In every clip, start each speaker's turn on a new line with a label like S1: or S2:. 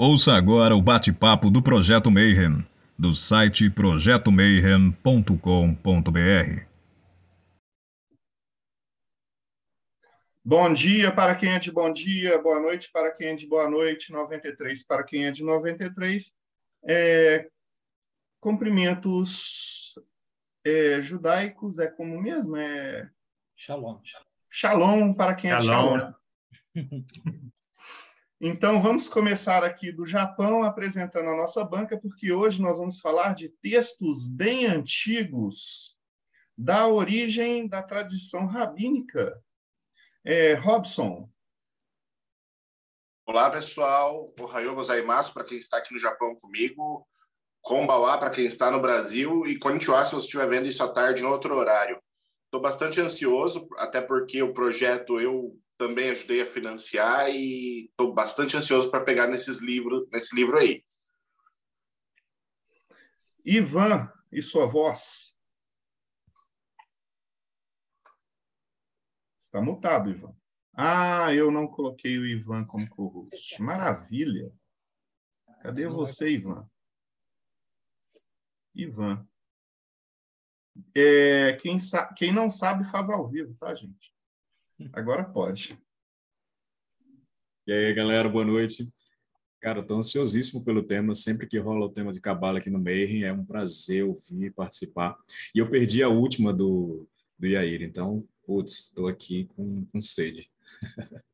S1: Ouça agora o bate-papo do Projeto Mayhem, do site projetomayhem.com.br.
S2: Bom dia para quem é de bom dia, boa noite para quem é de boa noite, 93 para quem é de 93. É, cumprimentos é, judaicos, é como mesmo? É...
S3: Shalom.
S2: Shalom para quem é de shalom. Então, vamos começar aqui do Japão, apresentando a nossa banca, porque hoje nós vamos falar de textos bem antigos da origem da tradição rabínica. É, Robson.
S4: Olá, pessoal. Ohayou gozaimasu para quem está aqui no Japão comigo. Konbawa para quem está no Brasil. E konnichiwa se você estiver vendo isso à tarde em outro horário. Estou bastante ansioso, até porque o projeto eu também ajudei a financiar e estou bastante ansioso para pegar nesses livros, nesse livro aí.
S2: Ivan e sua voz. Está mutado, Ivan. Ah, eu não coloquei o Ivan como co-host. Maravilha. Cadê você, Ivan? Ivan. É, quem, quem não sabe faz ao vivo, tá, gente? Agora pode.
S5: E aí, galera, boa noite. Cara, estou ansiosíssimo pelo tema. Sempre que rola o tema de cabala aqui no Mayhem, é um prazer ouvir e participar. E eu perdi a última do, do Yair, então, putz, estou aqui com, com sede.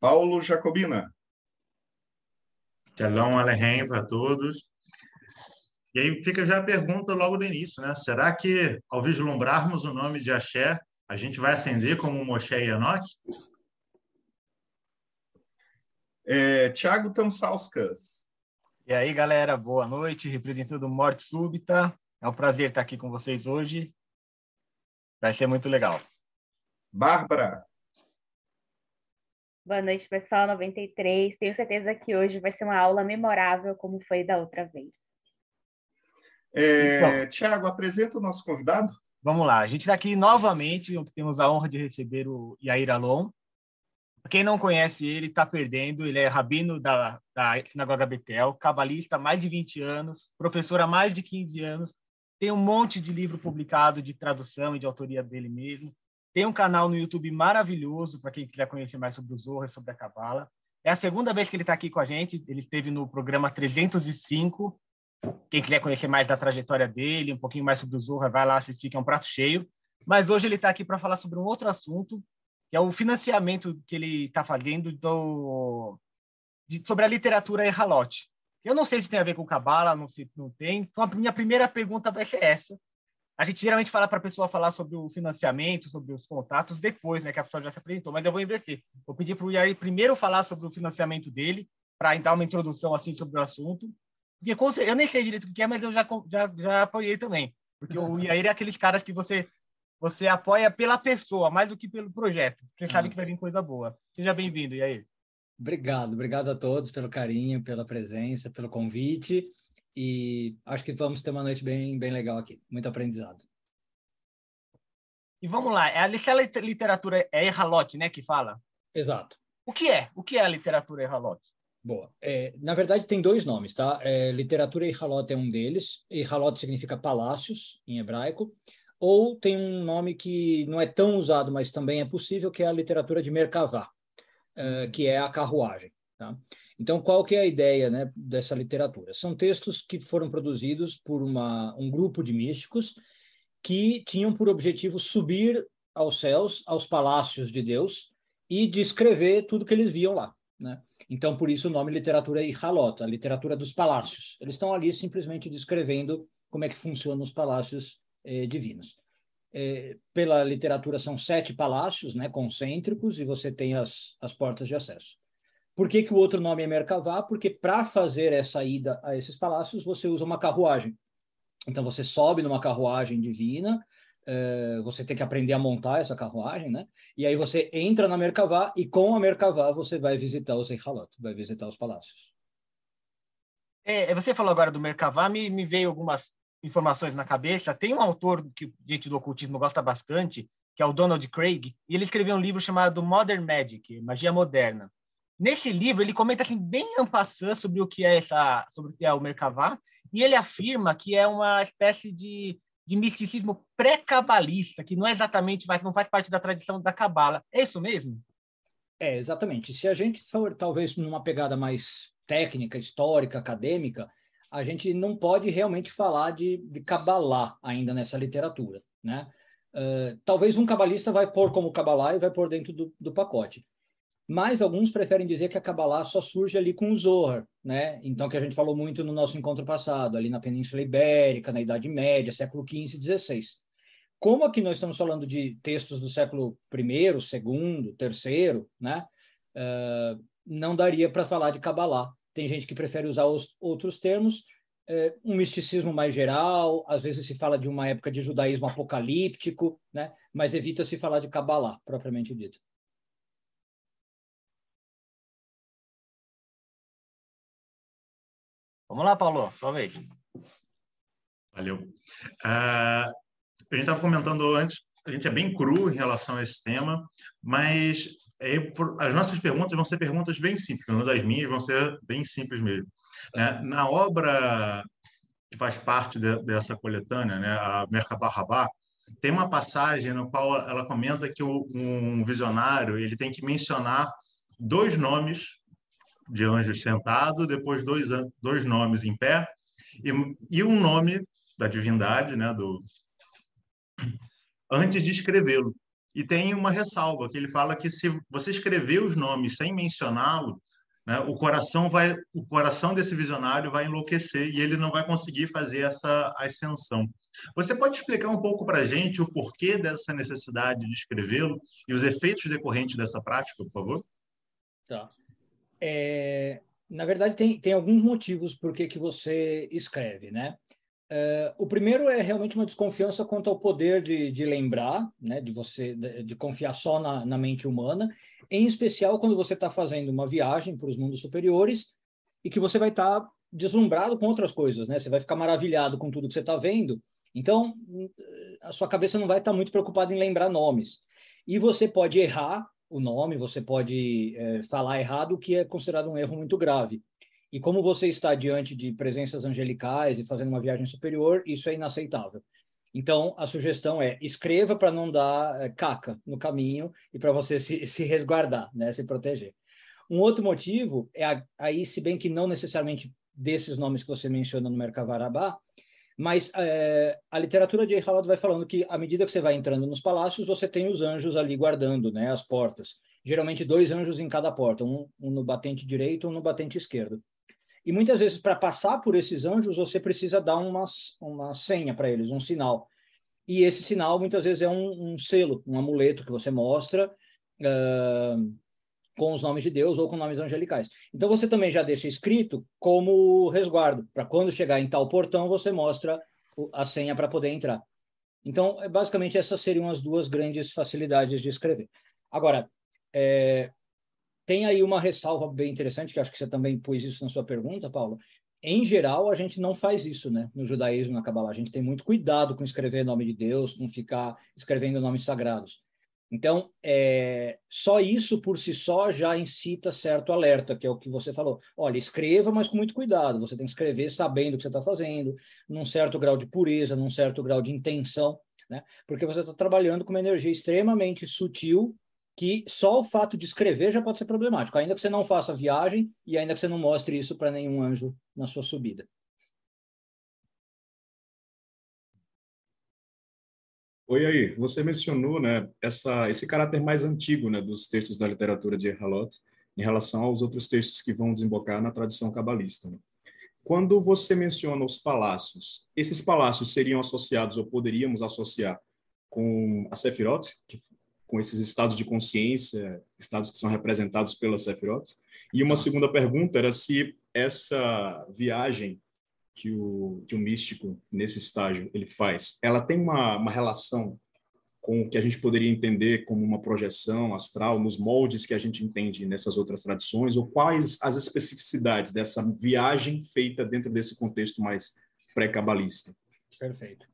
S2: Paulo Jacobina.
S6: Shalom Alehem para todos. E aí fica já a pergunta logo no início, né? Será que, ao vislumbrarmos o nome de Axé, a gente vai acender como Moshe e Enoch?
S2: É, Tiago Tamsauskas.
S3: E aí, galera, boa noite. Representando Morte Súbita. É um prazer estar aqui com vocês hoje. Vai ser muito legal.
S2: Bárbara.
S7: Boa noite, pessoal 93. Tenho certeza que hoje vai ser uma aula memorável, como foi da outra vez.
S2: É, então, Tiago, apresenta o nosso convidado.
S3: Vamos lá, a gente está aqui novamente, temos a honra de receber o Yair Alon. Quem não conhece ele, está perdendo. Ele é rabino da, da Sinagoga Betel, cabalista há mais de 20 anos, professor há mais de 15 anos, tem um monte de livro publicado de tradução e de autoria dele mesmo. Tem um canal no YouTube maravilhoso para quem quiser conhecer mais sobre o Zohar, sobre a Cabala. É a segunda vez que ele está aqui com a gente. Ele esteve no programa 305, quem quiser conhecer mais da trajetória dele, um pouquinho mais sobre o Zorra, vai lá assistir, que é um prato cheio. Mas hoje ele está aqui para falar sobre um outro assunto, que é o financiamento que ele está fazendo do, de, sobre a literatura Erralote. Eu não sei se tem a ver com Cabala, não sei não tem. Então, a minha primeira pergunta vai ser essa. A gente geralmente fala para a pessoa falar sobre o financiamento, sobre os contatos, depois, né, que a pessoa já se apresentou, mas eu vou inverter. Vou pedir para o Yari primeiro falar sobre o financiamento dele, para dar uma introdução assim sobre o assunto, porque eu nem sei direito o que é, mas eu já, já, já apoiei também. Porque o Iair é aqueles caras que você você apoia pela pessoa, mais do que pelo projeto. Você ah. sabe que vai vir coisa boa. Seja bem-vindo, Iair.
S8: Obrigado, obrigado a todos pelo carinho, pela presença, pelo convite. E acho que vamos ter uma noite bem, bem legal aqui. Muito aprendizado.
S3: E vamos lá, é a literatura é Erralote, né, que fala?
S8: Exato.
S3: O que é? O que é a literatura Erralote?
S8: Boa. É, na verdade, tem dois nomes, tá? É, literatura Eihalot é um deles. Eihalot significa palácios, em hebraico. Ou tem um nome que não é tão usado, mas também é possível, que é a literatura de Merkavá, é, que é a carruagem. Tá? Então, qual que é a ideia né, dessa literatura? São textos que foram produzidos por uma, um grupo de místicos que tinham por objetivo subir aos céus, aos palácios de Deus, e descrever tudo que eles viam lá. Né? Então, por isso o nome literatura Ihalot, a literatura dos palácios. Eles estão ali simplesmente descrevendo como é que funcionam os palácios eh, divinos. Eh, pela literatura são sete palácios né, concêntricos e você tem as, as portas de acesso. Por que, que o outro nome é Merkavá? Porque para fazer essa ida a esses palácios, você usa uma carruagem. Então, você sobe numa carruagem divina, Uh, você tem que aprender a montar essa carruagem, né? E aí você entra na Merkavá e com a Merkavá você vai visitar os Eihalot, vai visitar os palácios.
S3: É, você falou agora do Merkavá, me, me veio algumas informações na cabeça. Tem um autor que gente do ocultismo gosta bastante, que é o Donald Craig, e ele escreveu um livro chamado Modern Magic, Magia Moderna. Nesse livro, ele comenta assim, bem ampassando sobre o que é essa, sobre o que é o Merkavá, e ele afirma que é uma espécie de, de misticismo pré-cabalista, que não é exatamente, não faz parte da tradição da cabala. É isso mesmo?
S8: É, exatamente. Se a gente for talvez numa pegada mais técnica, histórica, acadêmica, a gente não pode realmente falar de, de Kabbalah ainda nessa literatura, né? Uh, talvez um cabalista vai pôr como Kabbalah e vai pôr dentro do, do pacote mas alguns preferem dizer que a Kabbalah só surge ali com o Zohar, né? Então, que a gente falou muito no nosso encontro passado, ali na Península Ibérica, na Idade Média, século XV e XVI. Como aqui nós estamos falando de textos do século I, II, III, né? Uh, não daria para falar de Kabbalah. Tem gente que prefere usar os outros termos, uh, um misticismo mais geral, às vezes se fala de uma época de judaísmo apocalíptico, né? Mas evita se falar de Kabbalah, propriamente dito.
S3: Vamos lá, Paulo, sua vez.
S6: Valeu. Uh, a gente estava comentando antes, a gente é bem cru em relação a esse tema, mas é, por, as nossas perguntas vão ser perguntas bem simples, uma das minhas vão ser bem simples mesmo. Né? Na obra que faz parte de, dessa coletânea, né, a Merkabah Rabá, tem uma passagem no qual ela comenta que o, um visionário ele tem que mencionar dois nomes de anjos sentado, depois dois, dois nomes em pé e, e um nome da divindade, né, do antes de escrevê-lo. E tem uma ressalva que ele fala que se você escrever os nomes sem mencioná-lo, né, o coração vai, o coração desse visionário vai enlouquecer e ele não vai conseguir fazer essa ascensão. Você pode explicar um pouco para a gente o porquê dessa necessidade de escrevê-lo e os efeitos decorrentes dessa prática, por favor?
S8: Tá. É, na verdade, tem, tem alguns motivos por que, que você escreve, né? Uh, o primeiro é realmente uma desconfiança quanto ao poder de, de lembrar, né, de você de, de confiar só na, na, mente humana, em especial quando você está fazendo uma viagem para os mundos superiores e que você vai estar tá deslumbrado com outras coisas, né? Você vai ficar maravilhado com tudo que você está vendo. Então, a sua cabeça não vai estar tá muito preocupada em lembrar nomes. E você pode errar o nome, você pode é, falar errado, o que é considerado um erro muito grave. E como você está diante de presenças angelicais e fazendo uma viagem superior, isso é inaceitável. Então, a sugestão é escreva para não dar é, caca no caminho e para você se, se resguardar, né, se proteger. Um outro motivo é aí, se bem que não necessariamente desses nomes que você menciona no Merkavarabá, mas é, a literatura de Eihalot vai falando que, à medida que você vai entrando nos palácios, você tem os anjos ali guardando né, as portas. Geralmente, dois anjos em cada porta, um, um no batente direito, um no batente esquerdo. E muitas vezes, para passar por esses anjos, você precisa dar uma, uma senha para eles, um sinal. E esse sinal, muitas vezes, é um, um selo, um amuleto que você mostra. Uh, com os nomes de Deus ou com nomes angelicais. Então você também já deixa escrito como resguardo, para quando chegar em tal portão você mostra a senha para poder entrar. Então, é, basicamente, essas seriam as duas grandes facilidades de escrever. Agora, é, tem aí uma ressalva bem interessante, que acho que você também pôs isso na sua pergunta, Paulo. Em geral, a gente não faz isso, né? No judaísmo, na Kabbalah. A gente tem muito cuidado com escrever nome de Deus, com ficar escrevendo nomes sagrados. Então, é, só isso por si só já incita certo alerta, que é o que você falou. Olha, escreva, mas com muito cuidado. Você tem que escrever sabendo o que você está fazendo, num certo grau de pureza, num certo grau de intenção, né? Porque você está trabalhando com uma energia extremamente sutil que só o fato de escrever já pode ser problemático, ainda que você não faça viagem e ainda que você não mostre isso para nenhum anjo na sua subida.
S5: Oi, aí, você mencionou né, essa, esse caráter mais antigo né, dos textos da literatura de Halot em relação aos outros textos que vão desembocar na tradição cabalista. Né? Quando você menciona os palácios, esses palácios seriam associados ou poderíamos associar com a Sefirot, que, com esses estados de consciência, estados que são representados pela Sefirot? E uma segunda pergunta era se essa viagem que o, que o místico, nesse estágio, ele faz, ela tem uma, uma relação com o que a gente poderia entender como uma projeção astral, nos moldes que a gente entende nessas outras tradições, ou quais as especificidades dessa viagem feita dentro desse contexto mais pré-cabalista?
S8: Perfeito.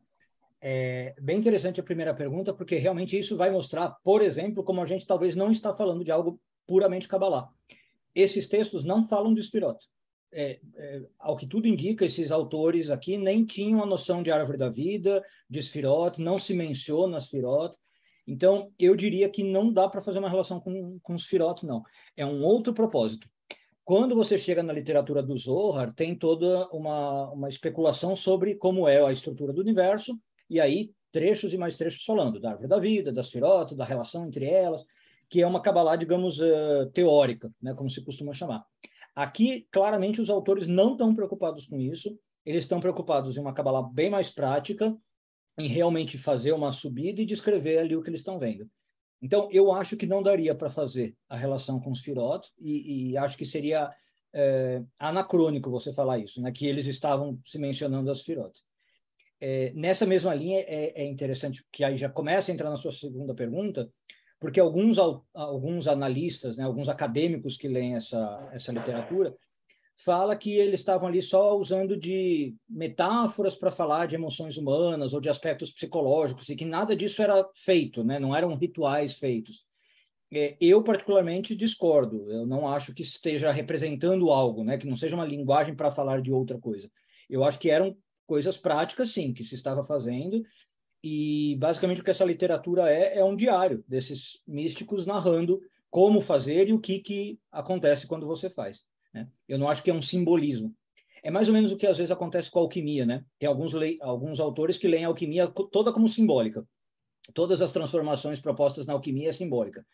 S8: É bem interessante a primeira pergunta, porque realmente isso vai mostrar, por exemplo, como a gente talvez não está falando de algo puramente cabalá. esses textos não falam de Esfirot. É, é, ao que tudo indica, esses autores aqui nem tinham a noção de árvore da vida, de Esfirot, não se menciona Esfirot. Então, eu diria que não dá para fazer uma relação com, com Esfirot, não. É um outro propósito. Quando você chega na literatura do Zohar, tem toda uma, uma especulação sobre como é a estrutura do universo, e aí trechos e mais trechos falando da árvore da vida, das Esfirot, da relação entre elas, que é uma Kabbalah, digamos, uh, teórica, né, como se costuma chamar. Aqui, claramente, os autores não estão preocupados com isso, eles estão preocupados em uma Kabbalah bem mais prática, em realmente fazer uma subida e descrever ali o que eles estão vendo. Então, eu acho que não daria para fazer a relação com os Firot, e, e acho que seria é, anacrônico você falar isso, né, que eles estavam se mencionando as Firot. É, nessa mesma linha, é, é interessante que aí já começa a entrar na sua segunda pergunta, porque alguns, alguns analistas, né, alguns acadêmicos que leem essa, essa literatura, fala que eles estavam ali só usando de metáforas para falar de emoções humanas ou de aspectos psicológicos e que nada disso era feito, né? não eram rituais feitos. É, eu, particularmente, discordo. Eu não acho que esteja representando algo, né? que não seja uma linguagem para falar de outra coisa. Eu acho que eram coisas práticas, sim, que se estava fazendo e basicamente o que essa literatura é é um diário desses místicos narrando como fazer e o que que acontece quando você faz. Né? Eu não acho que é um simbolismo. É mais ou menos o que às vezes acontece com a alquimia, né? Tem alguns alguns autores que leem a alquimia toda como simbólica. Todas as transformações propostas na alquimia é simbólica.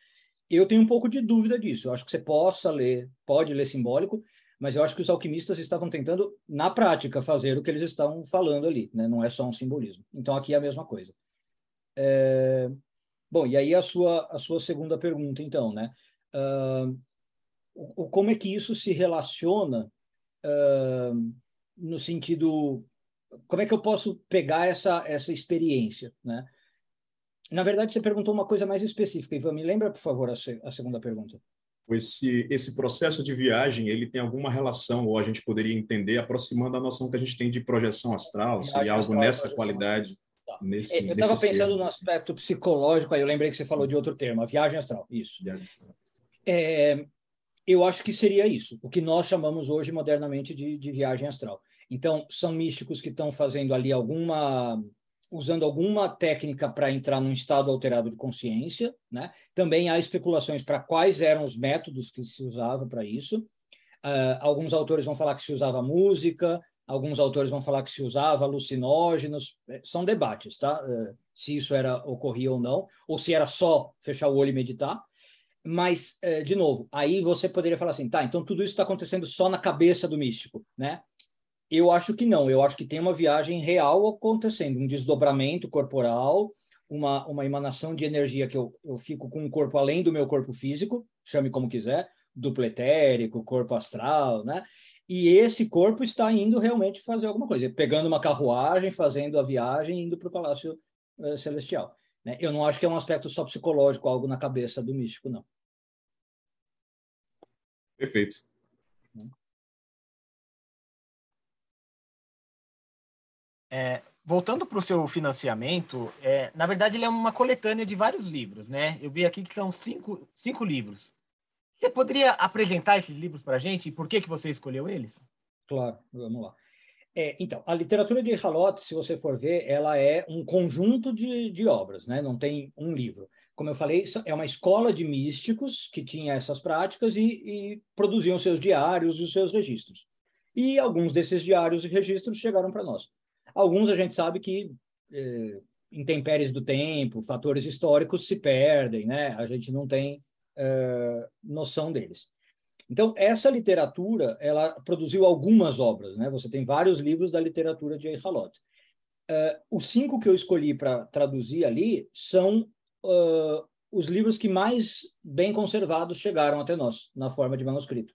S8: Eu tenho um pouco de dúvida disso. Eu acho que você possa ler, pode ler simbólico, mas eu acho que os alquimistas estavam tentando, na prática, fazer o que eles estão falando ali, né? não é só um simbolismo. Então, aqui é a mesma coisa. É... Bom, e aí a sua, a sua segunda pergunta, então, né? Uh, o, como é que isso se relaciona uh, no sentido... Como é que eu posso pegar essa, essa experiência, né? Na verdade, você perguntou uma coisa mais específica. Ivan, me lembra, por favor, a, a segunda pergunta
S5: esse, esse processo de viagem ele tem alguma relação, ou a gente poderia entender, aproximando a noção que a gente tem de projeção astral, seria algo astral, nessa qualidade?
S8: Tá. Nesse, eu estava pensando termos. no aspecto psicológico, aí eu lembrei que você falou de outro termo, a viagem astral, isso. Viagem astral. É, eu acho que seria isso, o que nós chamamos hoje modernamente de, de viagem astral. Então, são místicos que estão fazendo ali alguma usando alguma técnica para entrar num estado alterado de consciência, né? Também há especulações para quais eram os métodos que se usava para isso. Uh, alguns autores vão falar que se usava música, alguns autores vão falar que se usava alucinógenos. É, são debates, tá? Uh, se isso era ocorria ou não, ou se era só fechar o olho e meditar. Mas, uh, de novo, aí você poderia falar assim, tá? Então tudo isso está acontecendo só na cabeça do místico, né? Eu acho que não. Eu acho que tem uma viagem real acontecendo, um desdobramento corporal, uma, uma emanação de energia que eu, eu fico com um corpo além do meu corpo físico, chame como quiser, duplo etérico, corpo astral, né? E esse corpo está indo realmente fazer alguma coisa, pegando uma carruagem, fazendo a viagem, indo para o Palácio uh, Celestial. Né? Eu não acho que é um aspecto só psicológico, algo na cabeça do místico, não.
S5: Perfeito.
S3: É, voltando para o seu financiamento, é, na verdade ele é uma coletânea de vários livros, né? Eu vi aqui que são cinco, cinco livros. Você poderia apresentar esses livros para a gente e por que, que você escolheu eles?
S8: Claro, vamos lá. É, então, a literatura de Halot, se você for ver, ela é um conjunto de, de obras, né? não tem um livro. Como eu falei, é uma escola de místicos que tinha essas práticas e, e produziam seus diários e seus registros. E alguns desses diários e registros chegaram para nós. Alguns a gente sabe que é, intempéries do tempo, fatores históricos se perdem, né? A gente não tem é, noção deles. Então, essa literatura, ela produziu algumas obras, né? Você tem vários livros da literatura de Eihalot. Uh, os cinco que eu escolhi para traduzir ali são uh, os livros que mais bem conservados chegaram até nós, na forma de manuscrito.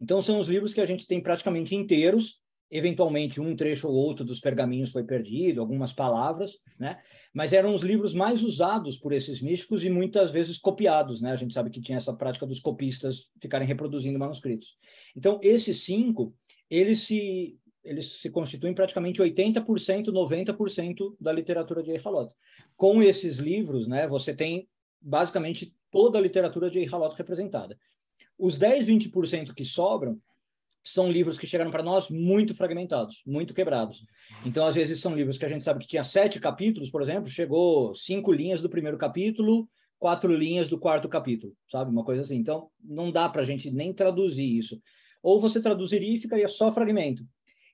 S8: Então, são os livros que a gente tem praticamente inteiros, eventualmente um trecho ou outro dos pergaminhos foi perdido, algumas palavras, né? Mas eram os livros mais usados por esses místicos e muitas vezes copiados, né? A gente sabe que tinha essa prática dos copistas ficarem reproduzindo manuscritos. Então, esses cinco, eles se eles se constituem praticamente 80%, 90% da literatura de Eihalot. Com esses livros, né, você tem basicamente toda a literatura de Eihalot representada. Os 10, 20% que sobram são livros que chegaram para nós muito fragmentados, muito quebrados. Então, às vezes, são livros que a gente sabe que tinha sete capítulos, por exemplo, chegou cinco linhas do primeiro capítulo, quatro linhas do quarto capítulo, sabe? Uma coisa assim. Então, não dá para a gente nem traduzir isso. Ou você traduziria e ficaria só fragmento.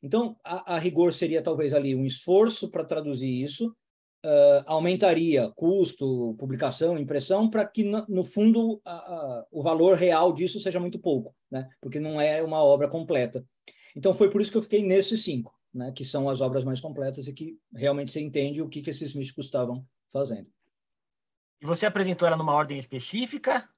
S8: Então, a, a rigor seria talvez ali um esforço para traduzir isso, uh, aumentaria custo, publicação, impressão, para que, no, no fundo, a, a, o valor real disso seja muito pouco, né? porque não é uma obra completa. Então, foi por isso que eu fiquei nesses cinco, né? que são as obras mais completas e que realmente você entende o que, que esses místicos estavam fazendo.
S3: E você apresentou ela numa ordem específica?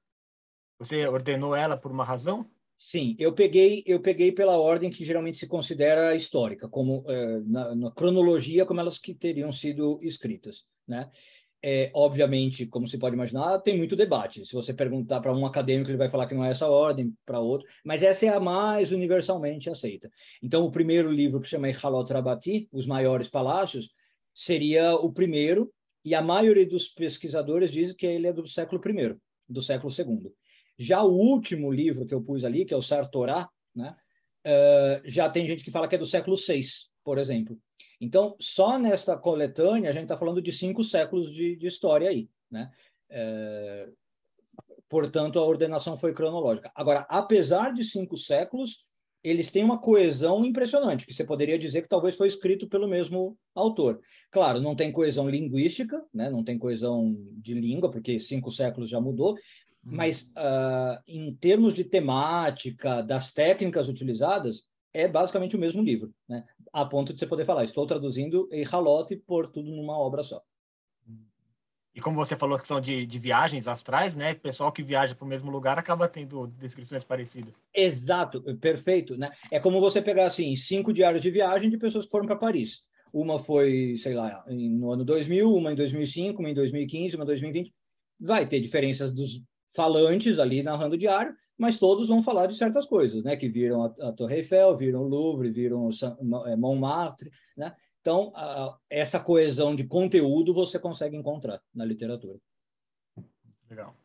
S3: Você ordenou ela por uma razão?
S8: Sim, eu peguei, eu peguei pela ordem que geralmente se considera histórica, como é, na, na, cronologia como elas que teriam sido escritas, né? É, obviamente, como se pode imaginar, tem muito debate. Se você perguntar para um acadêmico, ele vai falar que não é essa ordem, para outro, mas essa é a mais universalmente aceita. Então, o primeiro livro que chama Halot Rabati, Os Maiores Palácios, seria o primeiro, e a maioria dos pesquisadores diz que ele é do século I, do século II. Já o último livro que eu pus ali, que é o Sartorá, né, uh, já tem gente que fala que é do século VI, por exemplo. Então, só nesta coletânea, a gente está falando de cinco séculos de, de história aí. Né? Uh, portanto, a ordenação foi cronológica. Agora, apesar de cinco séculos, eles têm uma coesão impressionante, que você poderia dizer que talvez foi escrito pelo mesmo autor. Claro, não tem coesão linguística, né? não tem coesão de língua, porque cinco séculos já mudou, mas uh, em termos de temática, das técnicas utilizadas, é basicamente o mesmo livro, né? a ponto de você poder falar, estou traduzindo e Halot por tudo numa obra só.
S3: E como você falou que são de, de viagens astrais, né? Pessoal que viaja para o mesmo lugar acaba tendo descrições parecidas.
S8: Exato, perfeito, né? É como você pegar assim cinco diários de viagem de pessoas que foram para Paris. Uma foi, sei lá, no ano 2000, uma em 2005, uma em 2015, uma em 2020. Vai ter diferenças dos falantes ali narrando o diário, mas todos vão falar de certas coisas, né? Que viram a, a Torre Eiffel, viram o Louvre, viram é, Montmartre, né? Então, a, essa coesão de conteúdo você consegue encontrar na literatura.
S3: Legal.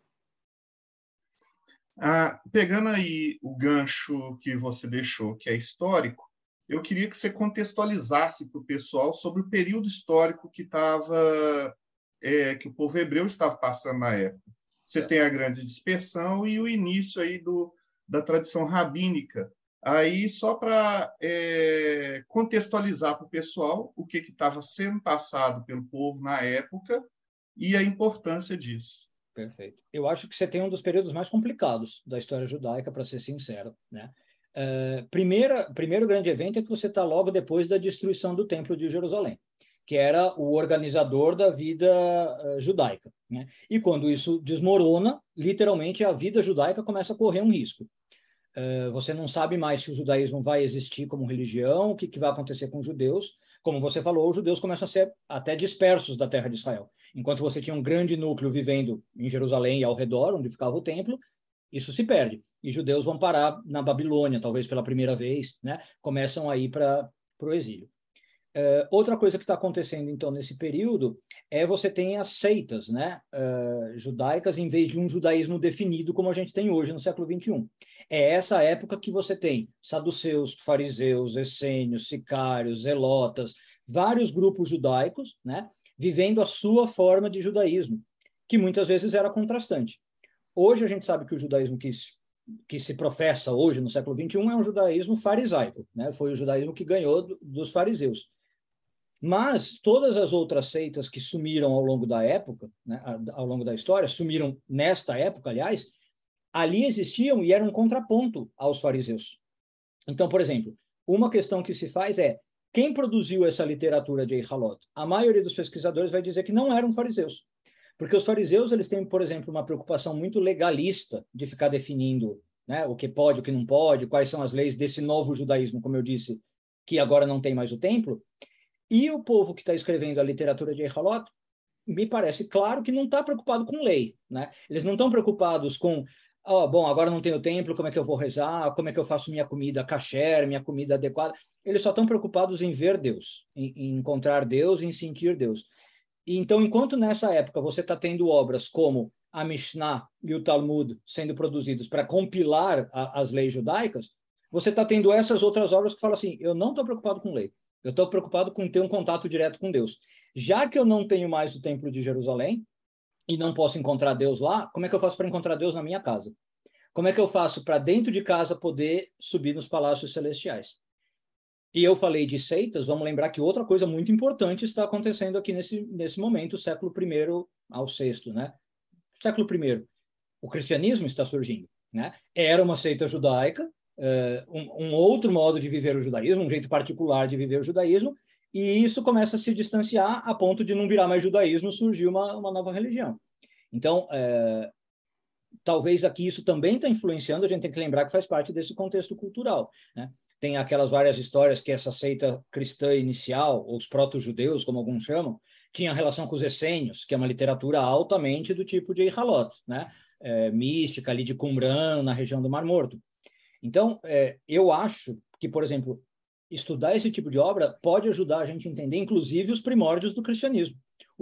S2: Ah, pegando aí o gancho que você deixou, que é histórico, eu queria que você contextualizasse para o pessoal sobre o período histórico que estava é, que o povo hebreu estava passando na época. Você é. tem a grande dispersão e o início aí do, da tradição rabínica. Aí, só para é, contextualizar para o pessoal o que estava sendo passado pelo povo na época e a importância disso.
S8: Perfeito. Eu acho que você tem um dos períodos mais complicados da história judaica, para ser sincero. Né? Uh, primeira, primeiro grande evento é que você está logo depois da destruição do Templo de Jerusalém que era o organizador da vida uh, judaica. Né? E quando isso desmorona, literalmente a vida judaica começa a correr um risco. Uh, você não sabe mais se o judaísmo vai existir como religião, o que, que vai acontecer com os judeus. Como você falou, os judeus começam a ser até dispersos da terra de Israel. Enquanto você tinha um grande núcleo vivendo em Jerusalém e ao redor, onde ficava o templo, isso se perde. E judeus vão parar na Babilônia, talvez pela primeira vez, né? começam a ir para o exílio. Uh, outra coisa que está acontecendo, então, nesse período é você tem as seitas né, uh, judaicas em vez de um judaísmo definido como a gente tem hoje no século XXI. É essa época que você tem saduceus, fariseus, essênios, sicários, zelotas, vários grupos judaicos né, vivendo a sua forma de judaísmo, que muitas vezes era contrastante. Hoje a gente sabe que o judaísmo que que se professa hoje no século XXI é um judaísmo farisaico, né? Foi o judaísmo que ganhou do, dos fariseus. Mas todas as outras seitas que sumiram ao longo da época, né, ao longo da história, sumiram nesta época, aliás, ali existiam e eram um contraponto aos fariseus. Então, por exemplo, uma questão que se faz é quem produziu essa literatura de Eihalot? A maioria dos pesquisadores vai dizer que não eram fariseus. Porque os fariseus, eles têm, por exemplo, uma preocupação muito legalista de ficar definindo né, o que pode, o que não pode, quais são as leis desse novo judaísmo, como eu disse, que agora não tem mais o templo. E o povo que está escrevendo a literatura de Eihalot, me parece claro que não está preocupado com lei. Né? Eles não estão preocupados com, oh, bom, agora não tenho templo, como é que eu vou rezar, como é que eu faço minha comida kasher, minha comida adequada. Eles só estão preocupados em ver Deus, em, em encontrar Deus, em sentir Deus. E, então, enquanto nessa época você está tendo obras como a Mishnah e o Talmud sendo produzidos para compilar a, as leis judaicas, você está tendo essas outras obras que falam assim: eu não estou preocupado com lei, eu estou preocupado com ter um contato direto com Deus. Já que eu não tenho mais o Templo de Jerusalém e não posso encontrar Deus lá, como é que eu faço para encontrar Deus na minha casa? Como é que eu faço para dentro de casa poder subir nos palácios celestiais? E eu falei de seitas, vamos lembrar que outra coisa muito importante está acontecendo aqui nesse, nesse momento, século I ao VI, né? Século I, o cristianismo está surgindo, né? Era uma seita judaica, um, um, outro modo de viver o judaísmo, um jeito particular de viver o judaísmo, e isso começa a se distanciar a ponto de não virar mais judaísmo, surgiu uma, uma nova religião. Então, uh, talvez aqui isso também está influenciando, a gente tem que lembrar que faz parte desse contexto cultural, né? tem aquelas várias histórias que essa seita cristã inicial, ou os proto-judeus, como alguns chamam, tinha relação com os essênios, que é uma literatura altamente do tipo de Eihalot, né? É, mística ali de Qumran, na região do Mar Morto. Então, é, eu acho que, por exemplo, estudar esse tipo de obra pode ajudar a gente a entender, inclusive, os primórdios do cristianismo,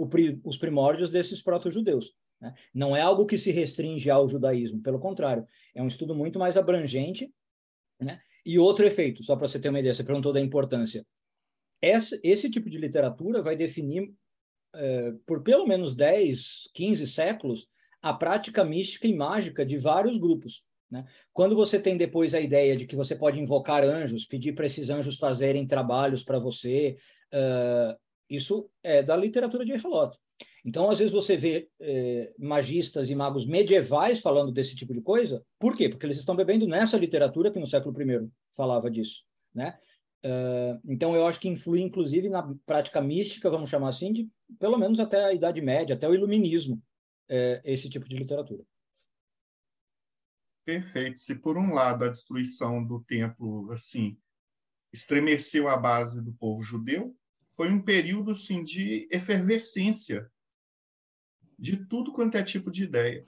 S8: pri, os primórdios desses proto-judeus. Né? Não é algo que se restringe ao judaísmo, pelo contrário, é um estudo muito mais abrangente, né? E outro efeito, só para você ter uma ideia, você perguntou da importância. Esse, tipo de literatura vai definir, é, por pelo menos 10, 15 séculos, a prática mística e mágica de vários grupos. Né? Quando você tem depois a ideia de que você pode invocar anjos, pedir para esses anjos fazerem trabalhos para você, uh, isso é da literatura de Herlot. Então, às vezes, você vê eh, magistas e magos medievais falando desse tipo de coisa. Por quê? Porque eles estão bebendo nessa literatura que no século I falava disso. Né? Uh, então, eu acho que influi, inclusive, na prática mística, vamos chamar assim, de pelo menos até a Idade Média, até o Iluminismo, eh, esse tipo de literatura.
S2: Perfeito. Se, por um lado, a destruição do templo assim estremeceu a base do povo judeu, foi um período assim, de efervescência de tudo quanto é tipo de ideia.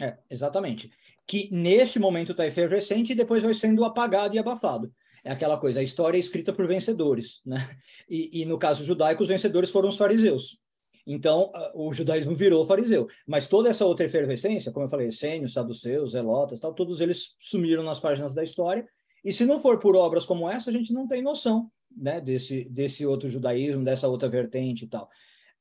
S8: É, exatamente. Que nesse momento está efervescente e depois vai sendo apagado e abafado. É aquela coisa, a história é escrita por vencedores, né? E, e no caso judaico, os vencedores foram os fariseus. Então, o judaísmo virou fariseu. Mas toda essa outra efervescência, como eu falei, essênios, saduceus, zelotas, tal, todos eles sumiram nas páginas da história. E se não for por obras como essa, a gente não tem noção né, desse, desse outro judaísmo, dessa outra vertente e tal.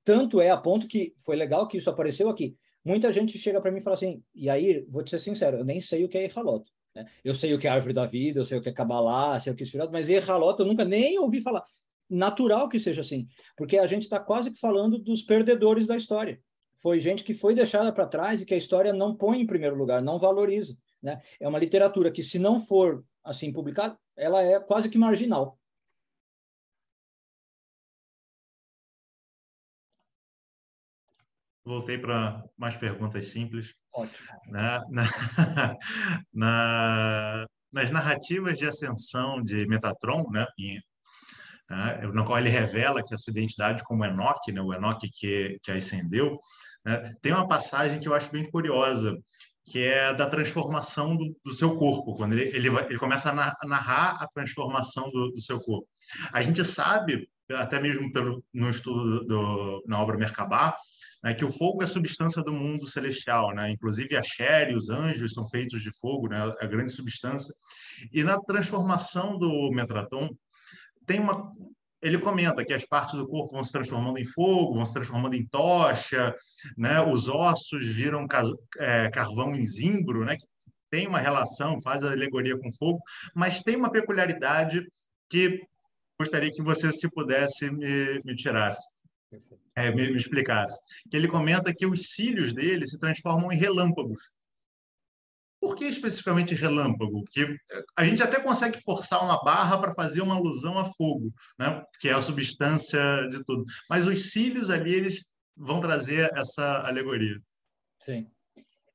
S8: Tanto é a ponto que foi legal que isso apareceu aqui. Muita gente chega para mim e fala assim, e aí, vou te ser sincero, eu nem sei o que é Erhalot. Né? Eu sei o que é Árvore da Vida, eu sei o que é Kabbalah, sei o que é Esfirot, mas Erhalot eu nunca nem ouvi falar. Natural que seja assim, porque a gente está quase que falando dos perdedores da história. Foi gente que foi deixada para trás e que a história não põe em primeiro lugar, não valoriza. Né? É uma literatura que, se não for assim publicada, ela é quase que marginal.
S6: voltei para mais perguntas simples.
S8: Ótimo.
S6: Na, na, na, nas narrativas de ascensão de Metatron, né, em, né, no qual ele revela que a sua identidade como Enoch, né, o Enoch que, que ascendeu, né, tem uma passagem que eu acho bem curiosa, que é da transformação do, do seu corpo, quando ele, ele, vai, ele começa a narrar a transformação do, do, seu corpo. A gente sabe, até mesmo pelo, no estudo do, na obra Merkabah, né, que o fogo é a substância do mundo celestial, né? Inclusive a Shere, os anjos são feitos de fogo, né? A grande substância. E na transformação do Metraton tem uma ele comenta que as partes do corpo vão se transformando em fogo, vão se transformando em tocha, né? Os ossos viram é, carvão em zimbro, né? Que tem uma relação, faz a alegoria com fogo, mas tem uma peculiaridade que gostaria que você, se pudesse, me, me tirasse é, me, me explicasse. Que ele comenta que os cílios dele se transformam em relâmpagos. Por que especificamente relâmpago? Porque a gente até consegue forçar uma barra para fazer uma alusão a fogo, né? que é a substância de tudo. Mas os cílios ali, eles vão trazer essa alegoria.
S8: Sim.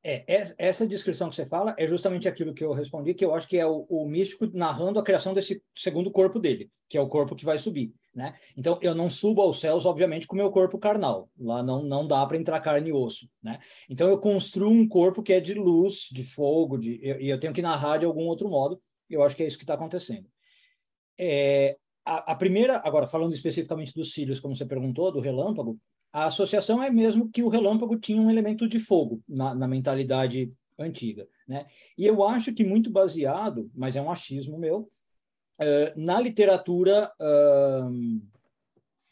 S8: É, essa descrição que você fala é justamente aquilo que eu respondi, que eu acho que é o, o, místico narrando a criação desse segundo corpo dele, que é o corpo que vai subir, né? Então, eu não subo aos céus, obviamente, com o meu corpo carnal. Lá não, não dá para entrar carne e osso, né? Então, eu construo um corpo que é de luz, de fogo, de, e eu, eu, tenho que narrar de algum outro modo. Eu acho que é isso que está acontecendo. É, a, a primeira, agora, falando especificamente dos cílios, como você perguntou, do relâmpago, A associação é mesmo que o relâmpago tinha um elemento de fogo na, na mentalidade antiga. Né? E eu acho que muito baseado, mas é um achismo meu, uh, na literatura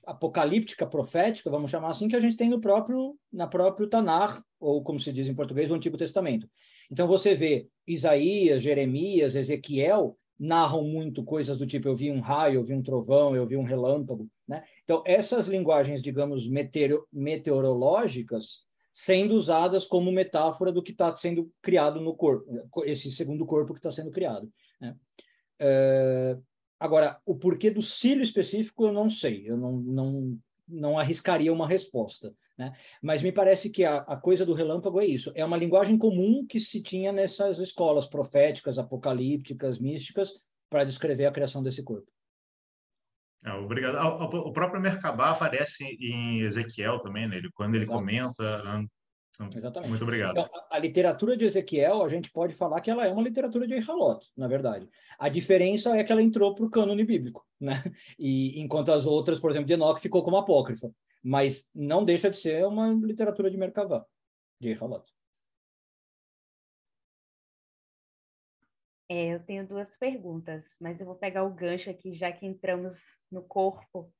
S8: apocalíptica, profética, vamos chamar assim, que a gente tem no próprio, na próprio Tanar, ou como se diz em português, o Antigo Testamento. Então você vê Isaías, Jeremias, Ezequiel narram muito coisas do tipo eu vi um raio, eu vi um trovão, eu vi um relâmpago, né? Então essas linguagens, digamos, meteoro, meteorológicas sendo usadas como metáfora do que está sendo criado no corpo, esse segundo corpo que está sendo criado. Né? É, agora, o porquê do cílio específico eu não sei, eu não, não, não arriscaria uma resposta. Né? Mas me parece que a, a coisa do relâmpago é isso, é uma linguagem comum que se tinha nessas escolas proféticas, apocalípticas, místicas, para descrever a criação desse corpo.
S6: É, obrigado. O próprio Merkabah aparece em Ezequiel também, né? quando ele Exato. comenta. Né?
S8: Então, Exatamente.
S6: Muito obrigado.
S8: Então, a, a, literatura de Ezequiel, a gente pode falar que ela é uma literatura de Eihalot, na verdade. A diferença é que ela entrou para o cânone bíblico, né? E enquanto as outras, por exemplo, de Enoch ficou como apócrifa, mas não deixa de ser uma literatura de Merkavah, de Eihalot.
S7: É, eu tenho duas perguntas, mas eu vou pegar o gancho aqui, já que entramos no corpo.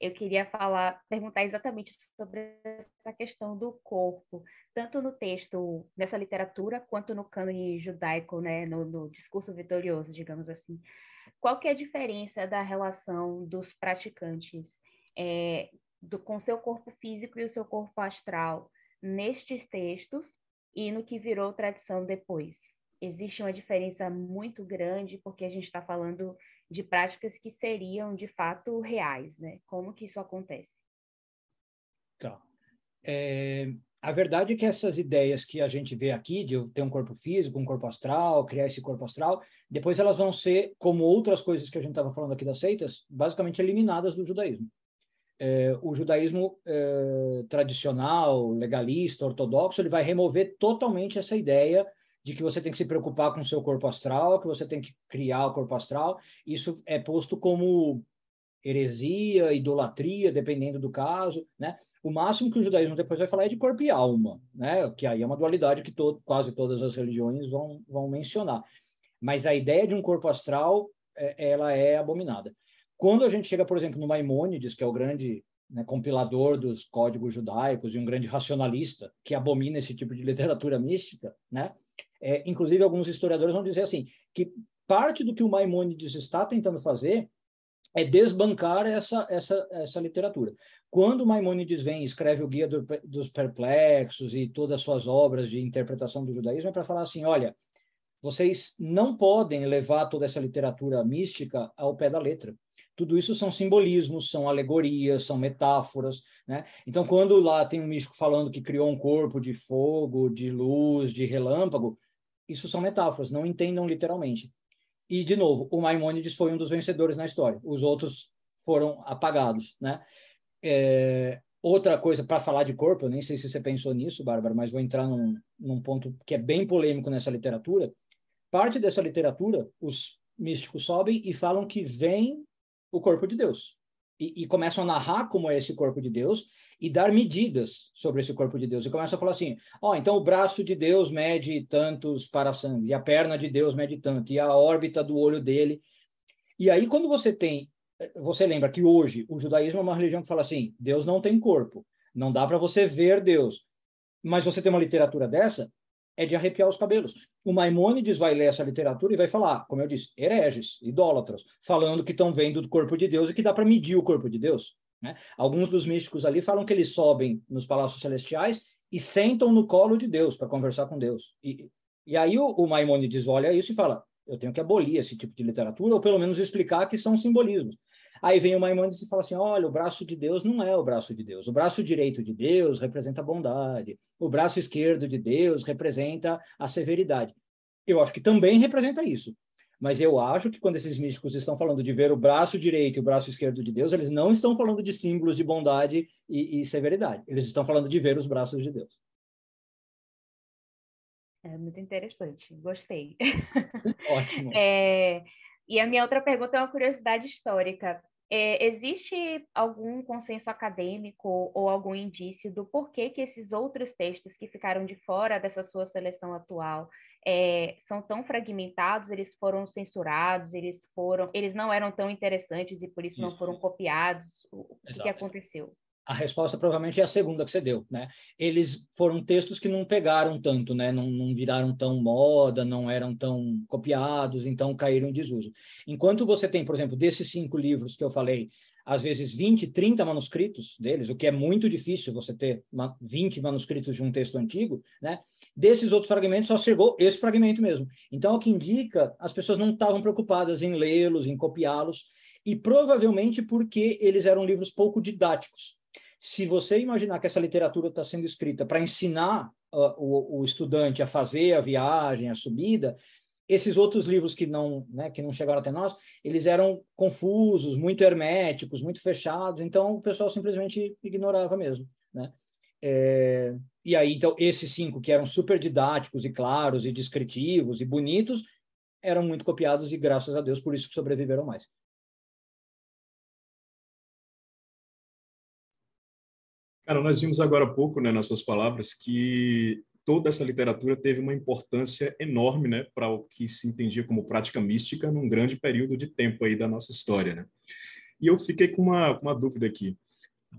S7: Eu queria falar, perguntar exatamente sobre essa questão do corpo, tanto no texto, nessa literatura, quanto no cânone judaico, né, no, no discurso vitorioso, digamos assim. Qual que é a diferença da relação dos praticantes é, do, com seu corpo físico e o seu corpo astral nestes textos e no que virou tradição depois? Existe uma diferença muito grande porque a gente está falando de práticas que seriam de fato reais, né? Como que isso acontece?
S8: Tá. É, a verdade é que essas ideias que a gente vê aqui de ter um corpo físico, um corpo astral, criar esse corpo astral, depois elas vão ser, como outras coisas que a gente estava falando aqui das seitas, basicamente eliminadas do judaísmo. É, o judaísmo é, tradicional, legalista, ortodoxo, ele vai remover totalmente essa ideia de que você tem que se preocupar com o seu corpo astral, que você tem que criar o corpo astral. Isso é posto como heresia, idolatria, dependendo do caso, né? O máximo que o judaísmo depois vai falar é de corpo e alma, né? Que aí é uma dualidade que quase todas as religiões vão, vão mencionar. Mas a ideia de um corpo astral, é, ela é abominada. Quando a gente chega, por exemplo, no Maimônides, que é o grande né, compilador dos códigos judaicos e um grande racionalista que abomina esse tipo de literatura mística, né? É, inclusive, alguns historiadores vão dizer assim, que parte do que o Maimônides está tentando fazer é desbancar essa, essa, essa literatura. Quando Maimônides vem e escreve o Guia do, dos Perplexos e todas as suas obras de interpretação do judaísmo, é para falar assim, olha, vocês não podem levar toda essa literatura mística ao pé da letra. Tudo isso são simbolismos, são alegorias, são metáforas, né? Então, quando lá tem um místico falando que criou um corpo de fogo, de luz, de relâmpago, isso são metáforas, não entendam literalmente. E, de novo, o Maimônides foi um dos vencedores na história. Os outros foram apagados, né? É, outra coisa, para falar de corpo, eu nem sei se você pensou nisso, Bárbara, mas vou entrar num, num ponto que é bem polêmico nessa literatura. Parte dessa literatura, os místicos sobem e falam que vem o corpo de Deus. E, e, começam a narrar como é esse corpo de Deus e dar medidas sobre esse corpo de Deus. E começa a falar assim: ó, oh, então o braço de Deus mede tantos para sangue, e a perna de Deus mede tanto, e a órbita do olho dele. E aí, quando você tem. Você lembra que hoje o judaísmo é uma religião que fala assim: Deus não tem corpo, não dá para você ver Deus. Mas você tem uma literatura dessa, é de arrepiar os cabelos. O Maimônides vai ler essa literatura e vai falar, como eu disse, hereges, idólatras, falando que estão vendo do corpo de Deus e que dá para medir o corpo de Deus. Né? Alguns dos místicos ali falam que eles sobem nos palácios celestiais e sentam no colo de Deus para conversar com Deus. E, e aí o, o Maimônides olha isso e fala: eu tenho que abolir esse tipo de literatura, ou pelo menos explicar que são simbolismos. Aí vem o Maimônides e fala assim: olha, o braço de Deus não é o braço de Deus. O braço direito de Deus representa a bondade. O braço esquerdo de Deus representa a severidade. Eu acho que também representa isso. Mas eu acho que quando esses místicos estão falando de ver o braço direito e o braço esquerdo de Deus, eles não estão falando de símbolos de bondade e, e severidade. Eles estão falando de ver os braços de Deus.
S7: É muito interessante, gostei.
S8: Ótimo.
S7: É, e a minha outra pergunta é uma curiosidade histórica. É, existe algum consenso acadêmico ou algum indício do porquê que esses outros textos que ficaram de fora dessa sua seleção atual é, são tão fragmentados, eles foram censurados, eles foram, eles não eram tão interessantes e por isso, isso. não foram copiados? O, o que aconteceu?
S8: A resposta provavelmente é a segunda que você deu, né? Eles foram textos que não pegaram tanto, né? Não, não viraram tão moda, não eram tão copiados, então caíram em desuso. Enquanto você tem, por exemplo, desses cinco livros que eu falei, às vezes 20, 30 manuscritos deles, o que é muito difícil você ter 20 manuscritos de um texto antigo, né? Desses outros fragmentos só chegou esse fragmento mesmo. Então, o que indica, as pessoas não estavam preocupadas em lê-los, em copiá-los, e provavelmente porque eles eram livros pouco didáticos se você imaginar que essa literatura está sendo escrita para ensinar uh, o, o, estudante a fazer a viagem, a subida, esses outros livros que não, né, que não chegaram até nós, eles eram confusos, muito herméticos, muito fechados, então o pessoal simplesmente ignorava mesmo, né? É, e aí, então, esses cinco que eram super didáticos e claros e descritivos e bonitos, eram muito copiados e, graças a Deus, por isso que sobreviveram mais.
S5: Cara, nós vimos agora há pouco, né, nas suas palavras, que toda essa literatura teve uma importância enorme, né, para o que se entendia como prática mística num grande período de tempo aí da nossa história, né? E eu fiquei com uma, uma dúvida aqui.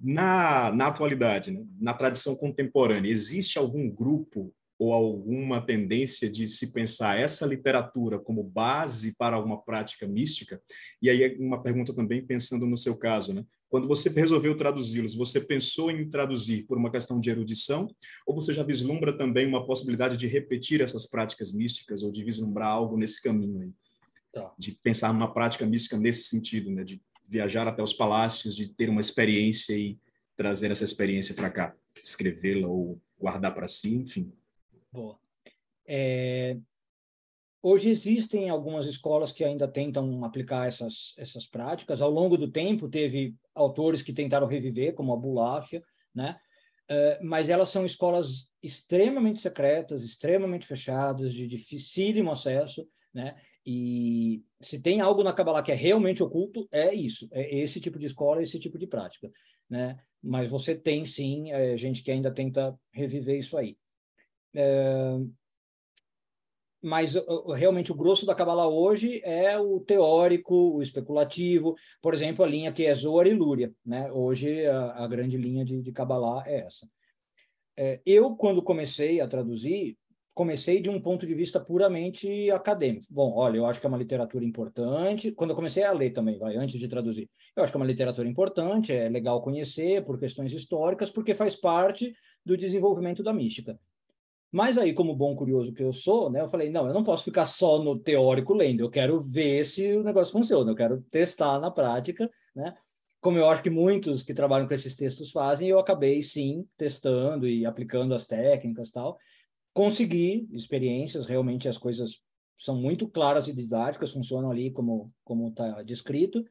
S5: Na, na atualidade, né, na tradição contemporânea, existe algum grupo ou alguma tendência de se pensar essa literatura como base para uma prática mística? E aí uma pergunta também pensando no seu caso, né? Quando você resolveu traduzi-los, você pensou em traduzir por uma questão de erudição, ou você já vislumbra também uma possibilidade de repetir essas práticas místicas ou de vislumbrar algo nesse caminho aí? Tá. De pensar numa prática mística nesse sentido, né? De viajar até os palácios, de ter uma experiência e trazer essa experiência para cá, escrevê-la ou guardar para si, enfim.
S8: Boa. É, Hoje existem algumas escolas que ainda tentam aplicar essas, essas práticas. Ao longo do tempo, teve autores que tentaram reviver, como a Buláfia, né? Uh, mas elas são escolas extremamente secretas, extremamente fechadas, de dificílimo acesso, né? E se tem algo na Kabbalah que é realmente oculto, é isso, é esse tipo de escola, esse tipo de prática, né? Mas você tem sim é, gente que ainda tenta reviver isso aí. É, mas realmente o grosso da Kabbalah hoje é o teórico, o especulativo, por exemplo, a linha que é Zohar e Lúria, né? Hoje a, a grande linha de, de Kabbalah é essa. É, eu, quando comecei a traduzir, comecei de um ponto de vista puramente acadêmico. Bom, olha, eu acho que é uma literatura importante. Quando eu comecei a ler também, vai, antes de traduzir, eu acho que é uma literatura importante, é legal conhecer por questões históricas, porque faz parte do desenvolvimento da mística. Mas aí, como bom curioso que eu sou, né, eu falei, não, eu não posso ficar só no teórico lendo, eu quero ver se o negócio funciona, eu quero testar na prática, né? Como eu acho que muitos que trabalham com esses textos fazem, eu acabei sim testando e aplicando as técnicas tal. Consegui experiências, realmente as coisas são muito claras e didáticas, funcionam ali como como está descrito.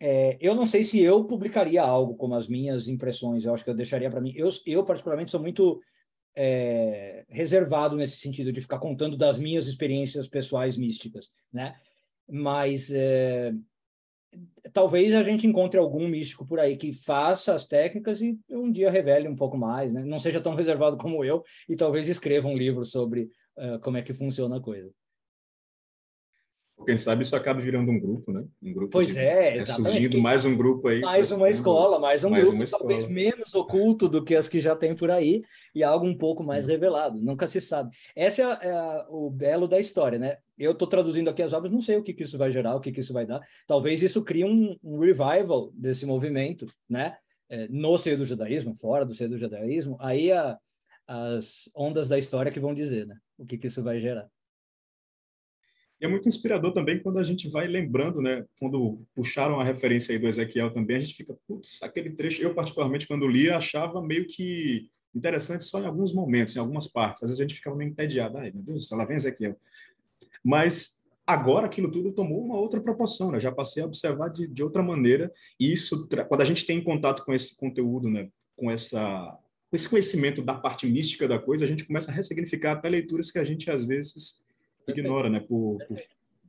S8: É, eu não sei se eu publicaria algo como as minhas impressões, eu acho que eu deixaria para mim. Eu, eu particularmente sou muito é, reservado nesse sentido de ficar contando das minhas experiências pessoais místicas, né? Mas é, talvez a gente encontre algum místico por aí que faça as técnicas e um dia revele um pouco mais, né? Não seja tão reservado como eu e talvez escreva um livro sobre uh, como é que funciona a coisa.
S5: Quem sabe isso acaba virando um grupo, né? Um grupo
S8: pois
S5: de,
S8: é,
S5: exatamente. É surgindo mais um grupo aí.
S8: Mais uma escola, mais um mais grupo, uma talvez menos oculto do que as que já tem por aí e algo um pouco Sim. mais revelado. Nunca se sabe. Esse é, é o belo da história, né? Eu estou traduzindo aqui as obras, não sei o que, que isso vai gerar, o que, que isso vai dar. Talvez isso crie um, um revival desse movimento, né? É, no seio do judaísmo, fora do seio do judaísmo. Aí a, as ondas da história que vão dizer, né? O que, que isso vai gerar.
S5: E é muito inspirador também quando a gente vai lembrando, né? Quando puxaram a referência aí do Ezequiel também, a gente fica, putz, aquele trecho, eu particularmente quando lia, achava meio que interessante só em alguns momentos, em algumas partes. Às vezes a gente ficava meio entediado, ai meu Deus, ela vem Ezequiel. Mas agora aquilo tudo tomou uma outra proporção, né? Já passei a observar de, de outra maneira. E isso, quando a gente tem contato com esse conteúdo, né? Com essa com esse conhecimento da parte mística da coisa, a gente começa a ressignificar até leituras que a gente às vezes ignora, né, por, por,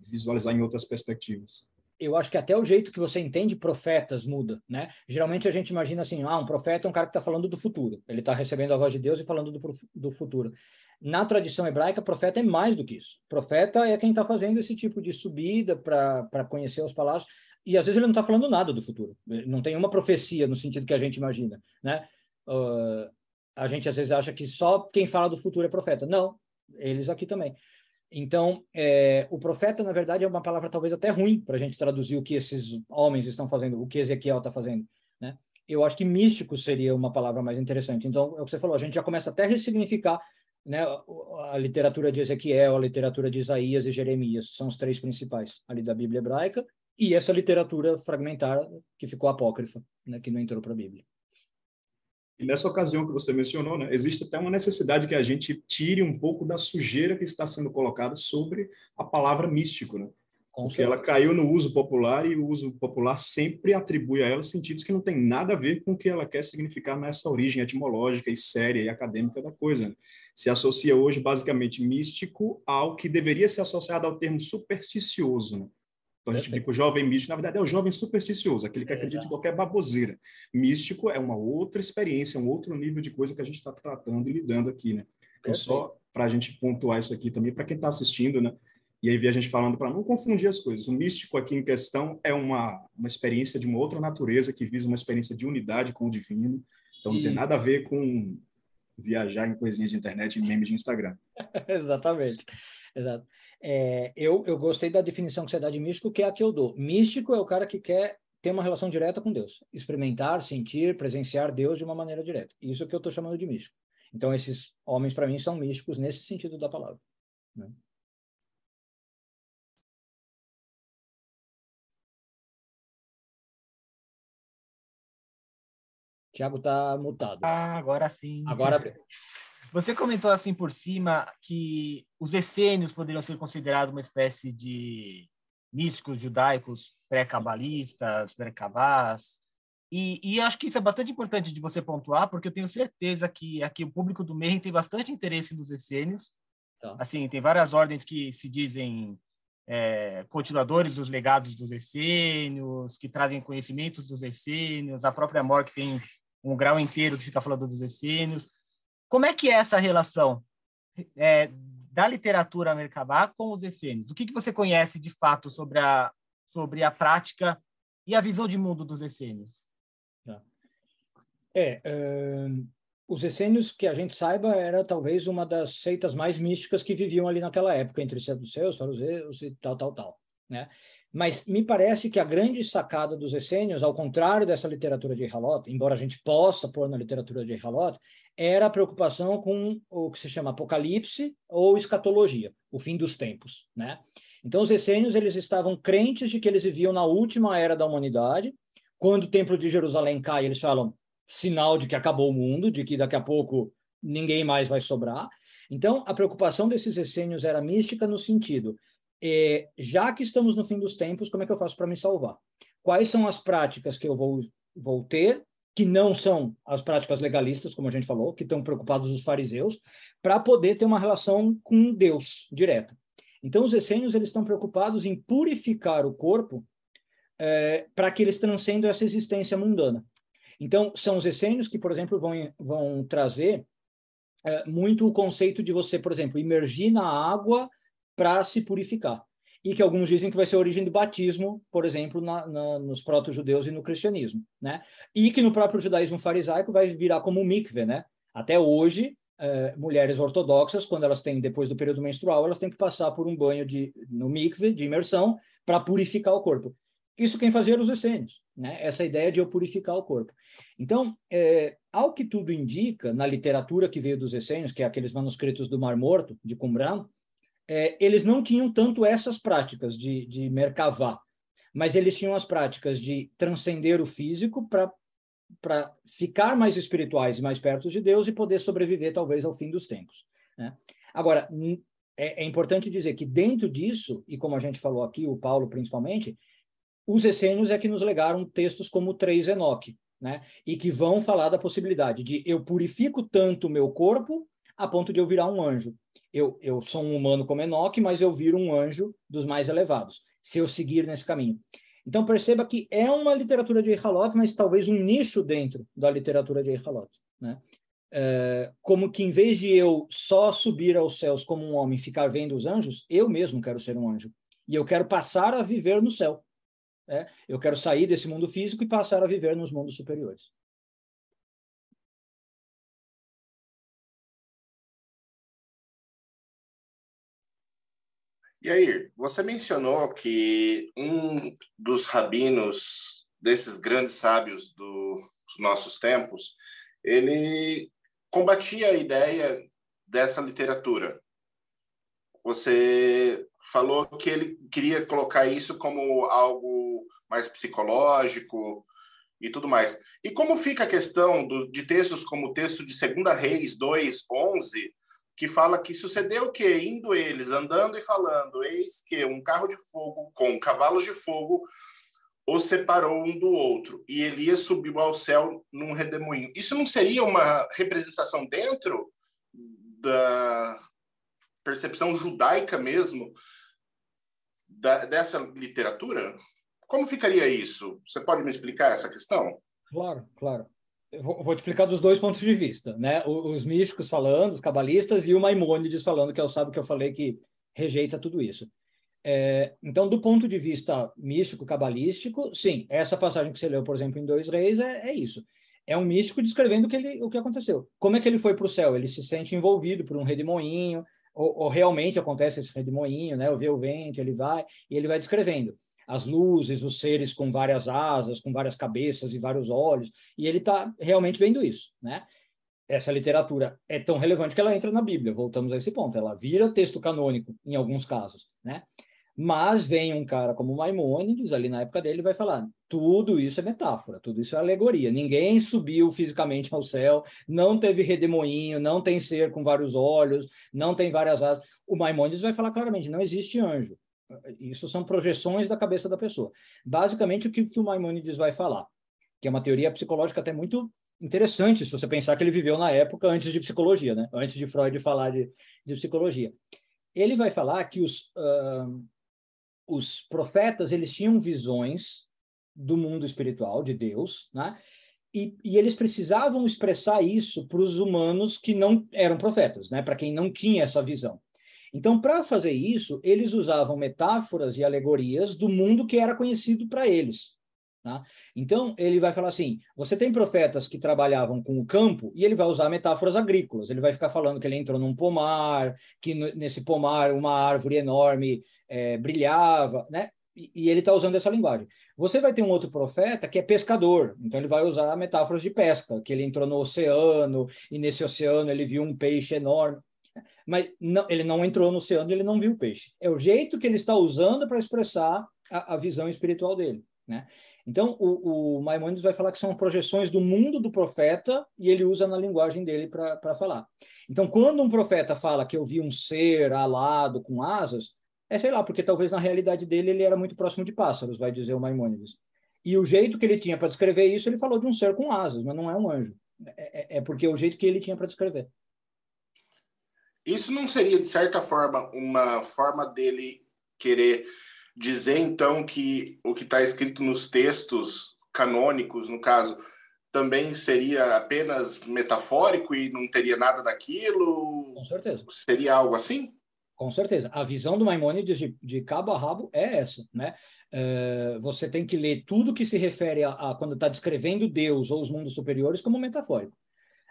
S5: visualizar em outras perspectivas.
S8: eu acho que até o jeito que você entende profetas muda, né? Geralmente a gente imagina assim, ah, um profeta é um cara que está falando do futuro. Ele está recebendo a voz de Deus e falando do, do futuro. Na tradição hebraica, profeta é mais do que isso. Profeta é quem está fazendo esse tipo de subida para conhecer os palácios. E às vezes ele não está falando nada do futuro. Não tem uma profecia no sentido que a gente imagina, né? Uh, a gente às vezes acha que só quem fala do futuro é profeta. Não, eles aqui também. Então, é, o profeta, na verdade, é uma palavra talvez até ruim para a gente traduzir o que esses homens estão fazendo, o que Ezequiel está fazendo, né? Eu acho que místico seria uma palavra mais interessante. Então, é o que você falou, a gente já começa até a ressignificar né, a literatura de Ezequiel, a literatura de Isaías e Jeremias, são os três principais ali da Bíblia hebraica, e essa literatura fragmentar que ficou apócrifa, né, que não entrou para a Bíblia.
S5: E nessa ocasião que você mencionou, né, existe até uma necessidade que a gente tire um pouco da sujeira que está sendo colocada sobre a palavra místico, né? Porque ela caiu no uso popular e o uso popular sempre atribui a ela sentidos que não tem nada a ver com o que ela quer significar nessa origem etimológica e séria e acadêmica da coisa. Né? Se associa hoje basicamente místico ao que deveria ser associado ao termo supersticioso. Né? Então a gente brinca, o jovem místico, na verdade, é o jovem supersticioso, aquele que acredita em qualquer baboseira. Místico é uma outra experiência, um outro nível de coisa que a gente está tratando e lidando aqui, né? Então, só para a gente pontuar isso aqui também, para quem está assistindo, né? E aí vi a gente falando para não confundir as coisas. O místico aqui em questão é uma, uma experiência de uma outra natureza que visa uma experiência de unidade com o divino. Então não e... tem nada a ver com viajar em coisinha de internet e memes de Instagram.
S8: Exatamente. Exato. É, eu, eu gostei da definição que você dá de místico, que é a que eu dou. Místico é o cara que quer ter uma relação direta com Deus, experimentar, sentir, presenciar Deus de uma maneira direta. Isso é que eu estou chamando de místico. Então, esses homens, para mim, são místicos nesse sentido da palavra. Né? Tiago está mutado.
S3: Ah, agora sim.
S8: Agora
S3: Você comentou assim por cima que os essênios poderiam ser considerados uma espécie de místicos judaicos pré-cabalistas, pré-cabás. E, e, acho que isso é bastante importante de você pontuar, porque eu tenho certeza que aqui o público do Meir tem bastante interesse nos essênios. Tá. Assim, tem várias ordens que se dizem é, continuadores dos legados dos essênios, que trazem conhecimentos dos essênios. A própria Mork tem um grau inteiro que fica falando dos essênios. Como é que é essa relação é, da literatura Merkabah com os essênios? Do que, que você conhece de fato sobre a, sobre a prática e a visão de mundo dos essênios?
S8: Tá. É, uh, os essênios, que a gente saiba, era talvez uma das seitas mais místicas que viviam ali naquela época, entre seus, saduceus e tal, tal, tal. Né? Mas me parece que a grande sacada dos essênios, ao contrário dessa literatura de Halot, embora a gente possa pôr na literatura de Halot, era a preocupação com o que se chama apocalipse ou escatologia, o fim dos tempos, né? Então os essênios eles estavam crentes de que eles viviam na última era da humanidade. Quando o templo de Jerusalém cai, eles falam sinal de que acabou o mundo, de que daqui a pouco ninguém mais vai sobrar. Então a preocupação desses essênios era mística no sentido é, já que estamos no fim dos tempos, como é que eu faço para me salvar? Quais são as práticas que eu vou, vou ter, que não são as práticas legalistas, como a gente falou, que estão preocupados os fariseus, para poder ter uma relação com Deus direta. Então, os essênios eles estão preocupados em purificar o corpo é, para que eles transcendam essa existência mundana. Então, são os essênios que, por exemplo, vão, vão trazer é, muito o conceito de você, por exemplo, imergir na água para se purificar. E que alguns dizem que vai ser a origem do batismo, por exemplo, na, na, nos proto-judeus e no cristianismo. Né? E que no próprio judaísmo farisaico vai virar como mikve. Né? Até hoje, é, mulheres ortodoxas, quando elas têm, depois do período menstrual, elas têm que passar por um banho de, no mikve, de imersão, para purificar o corpo. Isso quem fazia os essênios, né? essa ideia de eu purificar o corpo. Então, é, ao que tudo indica, na literatura que veio dos essênios, que é aqueles manuscritos do Mar Morto, de Qumran, é, eles não tinham tanto essas práticas de, de mercavar, mas eles tinham as práticas de transcender o físico para ficar mais espirituais e mais perto de Deus e poder sobreviver, talvez, ao fim dos tempos. Né? Agora, é, é importante dizer que dentro disso, e como a gente falou aqui, o Paulo principalmente, os essênios é que nos legaram textos como 3 Enoque, né? E que vão falar da possibilidade de eu purifico tanto o meu corpo a ponto de eu virar um anjo eu, eu sou um humano como Enoque, mas eu viro um anjo dos mais elevados, se eu seguir nesse caminho. Então perceba que é uma literatura de Eihalot, mas talvez um nicho dentro da literatura de Eihalot, né? É, como que em vez de eu só subir aos céus como um homem, ficar vendo os anjos, eu mesmo quero ser um anjo e eu quero passar a viver no céu. Né? Eu quero sair desse mundo físico e passar a viver nos mundos superiores.
S4: E aí, você mencionou que um dos rabinos desses grandes sábios dos nossos tempos, ele combatia a ideia dessa literatura. Você falou que ele queria colocar isso como algo mais psicológico e tudo mais. E como fica a questão do, de textos como o texto de 2 Reis 2, 11, que fala que sucedeu o quê? Indo eles, andando e falando, eis que um carro de fogo com cavalos de fogo os separou um do outro, e Elias subiu ao céu num redemoinho. Isso não seria uma representação dentro da percepção judaica mesmo da, dessa literatura? Como ficaria isso? Você pode me explicar essa questão?
S8: Claro, claro vou, vou te explicar dos dois pontos de vista, né? Os, místicos falando, os cabalistas, e o Maimônides falando, que é o sábio que eu falei que rejeita tudo isso. É, então, do ponto de vista místico, cabalístico, sim, essa passagem que você leu, por exemplo, em Dois Reis, é, é isso. É um místico descrevendo o que, ele, o que aconteceu. Como é que ele foi para o céu? Ele se sente envolvido por um redemoinho, ou, ou realmente acontece esse redemoinho, né? Ou vê o vento, ele vai, e ele vai descrevendo as luzes, os seres com várias asas, com várias cabeças e vários olhos, e ele está realmente vendo isso, né? Essa literatura é tão relevante que ela entra na Bíblia, voltamos a esse ponto, ela vira texto canônico em alguns casos, né? Mas vem um cara como Maimônides, ali na época dele, vai falar: tudo isso é metáfora, tudo isso é alegoria. Ninguém subiu fisicamente ao céu, não teve redemoinho, não tem ser com vários olhos, não tem várias asas. O Maimônides vai falar claramente: não existe anjo. Isso são projeções da cabeça da pessoa. Basicamente, o que, o Maimonides vai falar, que é uma teoria psicológica até muito interessante, se você pensar que ele viveu na época antes de psicologia, né? antes de Freud falar de, de psicologia. Ele vai falar que os, uh, os profetas eles tinham visões do mundo espiritual, de Deus, né? E, e, eles precisavam expressar isso para os humanos que não eram profetas, né? para quem não tinha essa visão. Então, para fazer isso, eles usavam metáforas e alegorias do mundo que era conhecido para eles. Tá? Então, ele vai falar assim: você tem profetas que trabalhavam com o campo, e ele vai usar metáforas agrícolas. Ele vai ficar falando que ele entrou num pomar, que nesse pomar uma árvore enorme é, brilhava, né? E, e ele está usando essa linguagem. Você vai ter um outro profeta que é pescador, então ele vai usar metáforas de pesca, que ele entrou no oceano, e nesse oceano ele viu um peixe enorme mas não, ele não entrou no oceano, ele não viu o peixe. É o jeito que ele está usando para expressar a, a, visão espiritual dele, né? Então, o, o Maimonides vai falar que são projeções do mundo do profeta e ele usa na linguagem dele para falar. Então, quando um profeta fala que eu vi um ser alado com asas, é sei lá, porque talvez na realidade dele ele era muito próximo de pássaros, vai dizer o Maimonides. E o jeito que ele tinha para descrever isso, ele falou de um ser com asas, mas não é um anjo. É, é, é porque é o jeito que ele tinha para descrever.
S4: Isso não seria, de certa forma, uma forma dele querer dizer, então, que o que está escrito nos textos canônicos, no caso, também seria apenas metafórico e não teria nada daquilo?
S8: Com certeza.
S4: Seria algo assim?
S8: Com certeza. A visão do Maimônides de, de cabo a rabo é essa, né? Uh, você tem que ler tudo que se refere a, a quando está descrevendo Deus ou os mundos superiores como metafórico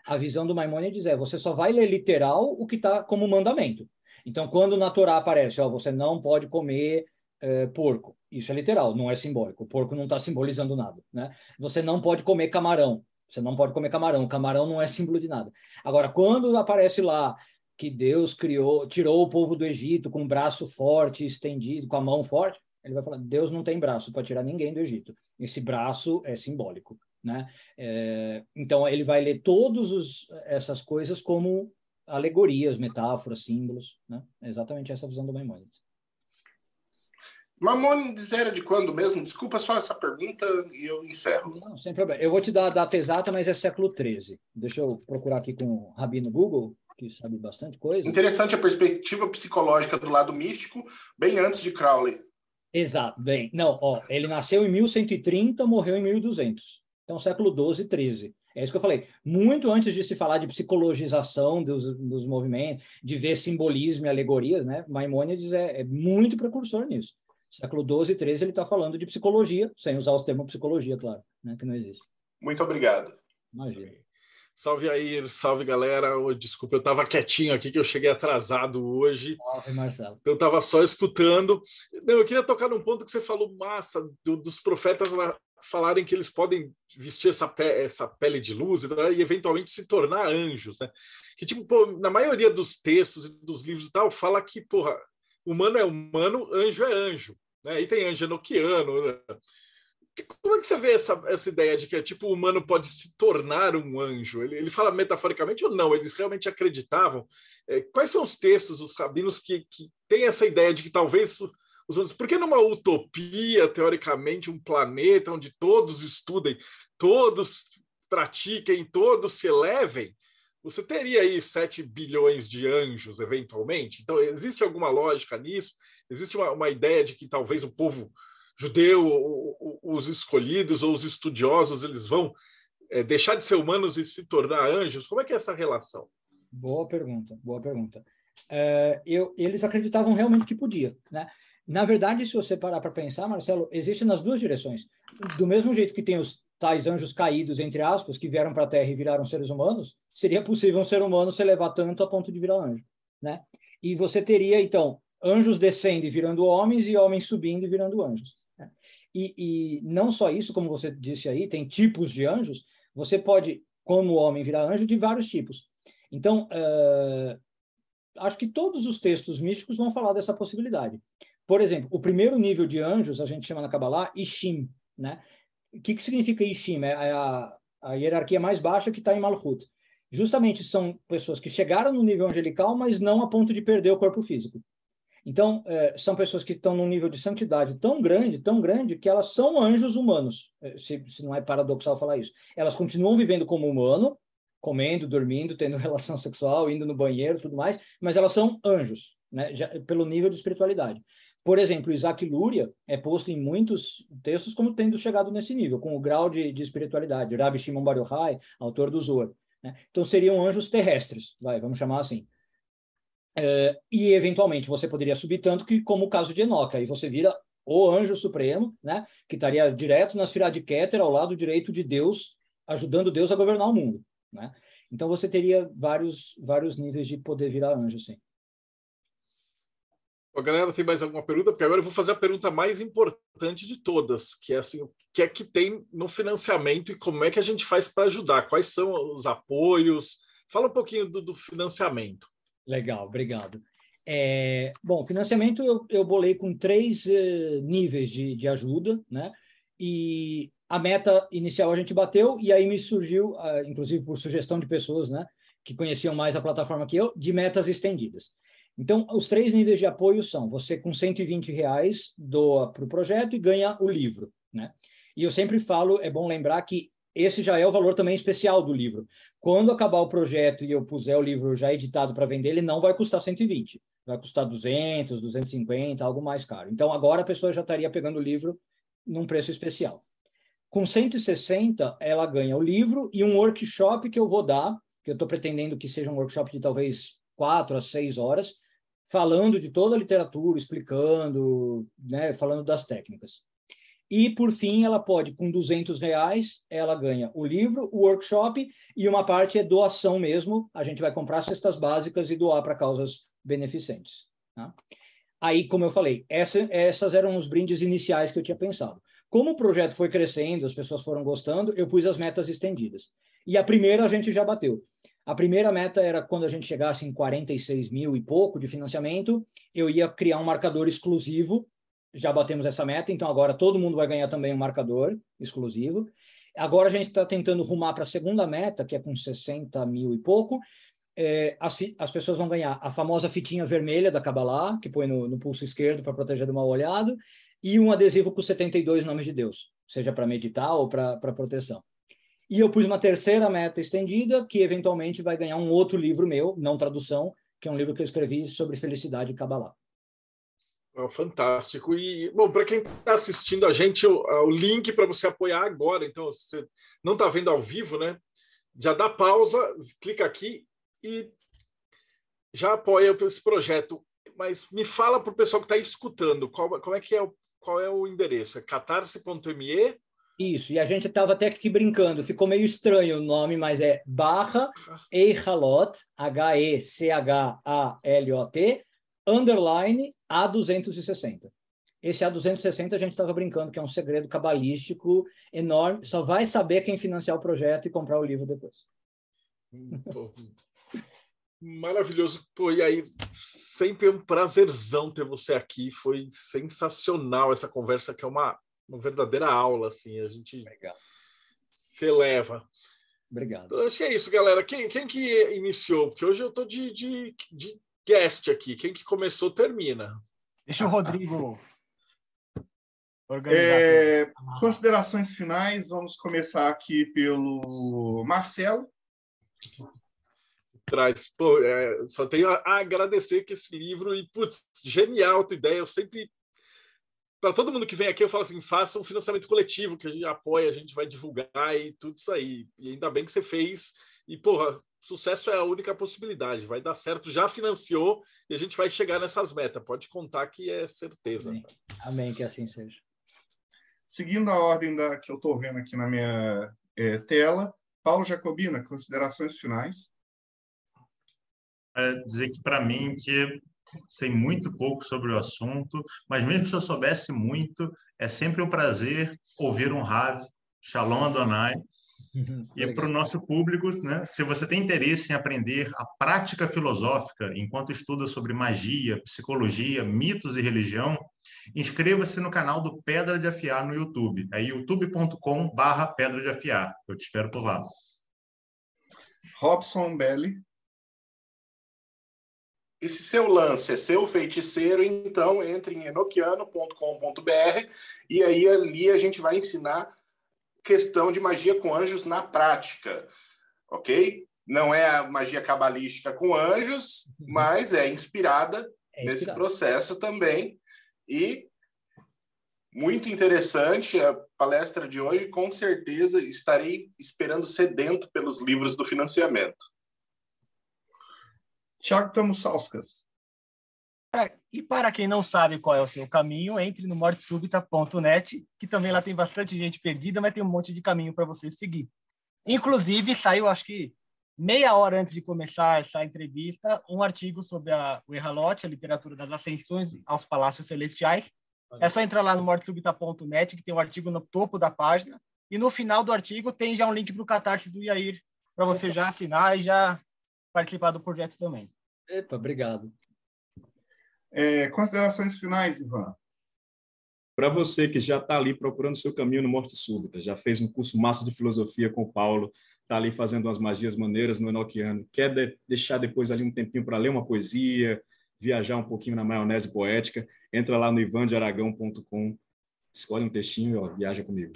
S8: a visão do Maimônides é você só vai ler literal o que está como mandamento. Então, quando na Torá aparece, ó, você não pode comer é, porco, isso é literal, não é simbólico. O porco não está simbolizando nada. Né? Você não pode comer camarão, você não pode comer camarão. O camarão não é símbolo de nada. Agora, quando aparece lá que Deus criou, tirou o povo do Egito com um braço forte, estendido, com a mão forte, ele vai falar: Deus não tem braço para tirar ninguém do Egito. Esse braço é simbólico. Né? É, então, ele vai ler todas essas coisas como alegorias, metáforas, símbolos. Né? É exatamente essa visão do Maimonides.
S4: Maimonides era de quando mesmo? Desculpa só essa pergunta e eu encerro.
S8: Não, sem problema. Eu vou te dar a data exata, mas é século XIII. Deixa eu procurar aqui com o Rabino Google, que sabe bastante coisa.
S4: Interessante a perspectiva psicológica do lado místico, bem antes de Crowley.
S8: Exato, bem. Não, ó, ele nasceu em 1130, morreu em 1200. Então, século 12, 13. É isso que eu falei. Muito antes de se falar de psicologização dos, dos movimentos, de ver simbolismo e alegorias, né? Maimônides é, é muito precursor nisso. Século 12 e 13 ele está falando de psicologia, sem usar o termo psicologia, claro, né? que não existe.
S4: Muito obrigado.
S8: Imagina.
S9: Salve aí, salve galera. Oh, desculpa, eu estava quietinho aqui que eu cheguei atrasado hoje.
S8: Salve, Marcelo.
S9: Então eu estava só escutando. Não, eu queria tocar num ponto que você falou massa do, dos profetas falarem que eles podem vestir essa, pe essa pele de luz e, e, eventualmente se tornar anjos, né? Que tipo, pô, na maioria dos textos e dos livros e tal, fala que, porra, humano é humano, anjo é anjo, né? E tem anjo enoquiano, né? Como é que você vê essa, essa ideia de que tipo, o humano pode se tornar um anjo? Ele, ele fala metaforicamente ou não? Eles realmente acreditavam? É, quais são os textos, os rabinos, que, que têm essa ideia de que talvez os outros. Porque numa utopia, teoricamente, um planeta onde todos estudem, todos pratiquem, todos se elevem, você teria aí 7 bilhões de anjos, eventualmente. Então, existe alguma lógica nisso? Existe uma, uma ideia de que talvez o povo judeu, os escolhidos ou os estudiosos, eles vão é, deixar de ser humanos e se tornar anjos? Como é que é essa relação?
S8: Boa pergunta, boa pergunta. É, eu, eles acreditavam realmente que podia, né? Na verdade, se você parar para pensar, Marcelo, existe nas duas direções. Do mesmo jeito que tem os tais anjos caídos, entre aspas, que vieram para a Terra e viraram seres humanos, seria possível um ser humano se elevar tanto a ponto de virar anjo, né? E você teria, então, anjos descendo e virando homens e homens subindo e virando anjos. Né? E, e não só isso, como você disse aí, tem tipos de anjos. Você pode, como homem, virar anjo de vários tipos. Então, uh, acho que todos os textos místicos vão falar dessa possibilidade. Por exemplo, o primeiro nível de anjos, a gente chama na Kabbalah Ishim, né? O que, que significa Ishim? É a, a hierarquia mais baixa que está em Malchut. Justamente são pessoas que chegaram no nível angelical, mas não a ponto de perder o corpo físico. Então, é, são pessoas que estão num nível de santidade tão grande, tão grande, que elas são anjos humanos. É, se, se não é paradoxal falar isso. Elas continuam vivendo como humano, comendo, dormindo, tendo relação sexual, indo no banheiro, tudo mais, mas elas são anjos, né? Já, pelo nível de espiritualidade. Por exemplo, Isaac Luria é posto em muitos textos como tendo chegado nesse nível, com o grau de, de espiritualidade. Rabbi Shimon Bar Yochai, autor do Zohar. Né? Então, seriam anjos terrestres, vai, vamos chamar assim. É, e, eventualmente, você poderia subir tanto que, como o caso de Enoque, aí você vira o anjo supremo, né? que estaria direto na Sfirá de Keter, ao lado direito de Deus, ajudando Deus a governar o mundo. Né? Então, você teria vários, vários níveis de poder virar anjo, sim.
S9: A galera tem mais alguma pergunta? Porque agora eu vou fazer a pergunta mais importante de todas, que é assim, o que é que tem no financiamento e como é que a gente faz para ajudar? Quais são os apoios? Fala um pouquinho do, do financiamento.
S8: Legal, obrigado. É, bom, financiamento eu, eu bolei com três eh, níveis de, de ajuda, né? E a meta inicial a gente bateu, e aí me surgiu, uh, inclusive por sugestão de pessoas, né, que conheciam mais a plataforma que eu, de metas estendidas. Então, os três níveis de apoio são: você com 120 reais doa para o projeto e ganha o livro, né? E eu sempre falo, é bom lembrar que esse já é o valor também especial do livro. Quando acabar o projeto e eu puser o livro já editado para vender, ele não vai custar 120, vai custar 200, 250, algo mais caro. Então, agora a pessoa já estaria pegando o livro num preço especial. Com 160, ela ganha o livro e um workshop que eu vou dar, que eu estou pretendendo que seja um workshop de talvez quatro a seis horas, falando de toda a literatura, explicando, né, falando das técnicas. E, por fim, ela pode, com 200 reais, ela ganha o livro, o workshop, e uma parte é doação mesmo. A gente vai comprar cestas básicas e doar para causas beneficentes. Tá? Aí, como eu falei, essa, essas eram os brindes iniciais que eu tinha pensado. Como o projeto foi crescendo, as pessoas foram gostando, eu pus as metas estendidas. E a primeira a gente já bateu. A primeira meta era quando a gente chegasse em 46 mil e pouco de financiamento, eu ia criar um marcador exclusivo. Já batemos essa meta, então agora todo mundo vai ganhar também um marcador exclusivo. Agora a gente está tentando rumar para a segunda meta, que é com 60 mil e pouco. É, as, as, pessoas vão ganhar a famosa fitinha vermelha da Kabbalah, que põe no, no pulso esquerdo para proteger do mal olhado, e um adesivo com 72 nomes de Deus, seja para meditar ou para proteção. E eu pus uma terceira meta estendida, que eventualmente vai ganhar um outro livro meu, não tradução, que é um livro que eu escrevi sobre felicidade e Kabbalah.
S9: Oh, fantástico. E, bom, para quem está assistindo a gente, o, o link para você apoiar agora, então, se você não está vendo ao vivo, né? Já dá pausa, clica aqui e já apoia esse projeto. Mas me fala para o pessoal que está escutando, qual, como é que é qual é o endereço? É catarse.me?
S8: Isso, e a gente estava até aqui brincando, ficou meio estranho o nome, mas é barra Eichalot, H-E-C-H-A-L-O-T, underline A260. Esse A260 a gente estava brincando que é um segredo cabalístico enorme, só vai saber quem financiar o projeto e comprar o livro depois.
S9: Maravilhoso. Pô, e aí, sempre um prazerzão ter você aqui. Foi sensacional essa conversa, que é uma, uma verdadeira aula, assim. A gente Legal. se eleva.
S8: Obrigado.
S9: Então, acho que é isso, galera. Quem, quem que iniciou? Porque hoje eu estou de, de, de guest aqui. Quem que começou, termina.
S3: Deixa o Rodrigo
S2: É, considerações finais, vamos começar aqui pelo Marcelo
S9: traz. Pô, é, só tenho a, agradecer que esse livro, e putz, genial a tua ideia. Eu sempre. Para todo mundo que vem aqui, eu falo assim: faça um financiamento coletivo, que a gente apoia, a gente vai divulgar e tudo isso aí. E ainda bem que você fez. E, porra, sucesso é a única possibilidade. Vai dar certo, já financiou e a gente vai chegar nessas metas. Pode contar que é certeza.
S8: Amém, Amém que assim seja.
S2: Seguindo a ordem da, que eu estou vendo aqui na minha é, tela, Paulo Jacobina, considerações finais
S6: dizer que para mim que sei muito pouco sobre o assunto, mas mesmo se eu soubesse muito, é sempre um prazer ouvir um Rav, Shalom Adonai. E para o nosso público, né, se você tem interesse em aprender a prática filosófica enquanto estuda sobre magia, psicologia, mitos e religião, inscreva-se no canal do Pedra de Afiar no YouTube. É youtube.com/barra Pedra de Afiar. Eu te espero por lá.
S2: Robson Belli.
S4: E se seu lance é seu feiticeiro, então entre em enoquiano.com.br e aí ali a gente vai ensinar questão de magia com anjos na prática, ok? Não é a magia cabalística com anjos, uhum. mas é inspirada é nesse inspirado. processo também. E muito interessante a palestra de hoje. Com certeza estarei esperando sedento pelos livros do financiamento.
S2: Tiago Tamussauskas.
S3: E para quem não sabe qual é o seu caminho, entre no mortesubita.net, que também lá tem bastante gente perdida, mas tem um monte de caminho para você seguir. Inclusive, saiu, acho que meia hora antes de começar essa entrevista, um artigo sobre a, o Erralote, a literatura das ascensões aos palácios celestiais. É só entrar lá no mortesubita.net, que tem um artigo no topo da página, e no final do artigo tem já um link para o Catarse do Iair, para você já assinar e já participar do projeto também.
S8: Epa, obrigado.
S2: É, considerações finais, Ivan?
S5: Para você que já está ali procurando seu caminho no Morte Súbita, já fez um curso massa de filosofia com o Paulo, está ali fazendo umas magias maneiras no Enochiano, quer de deixar depois ali um tempinho para ler uma poesia, viajar um pouquinho na maionese poética, entra lá no ivandearagão.com, escolhe um textinho e ó, viaja comigo.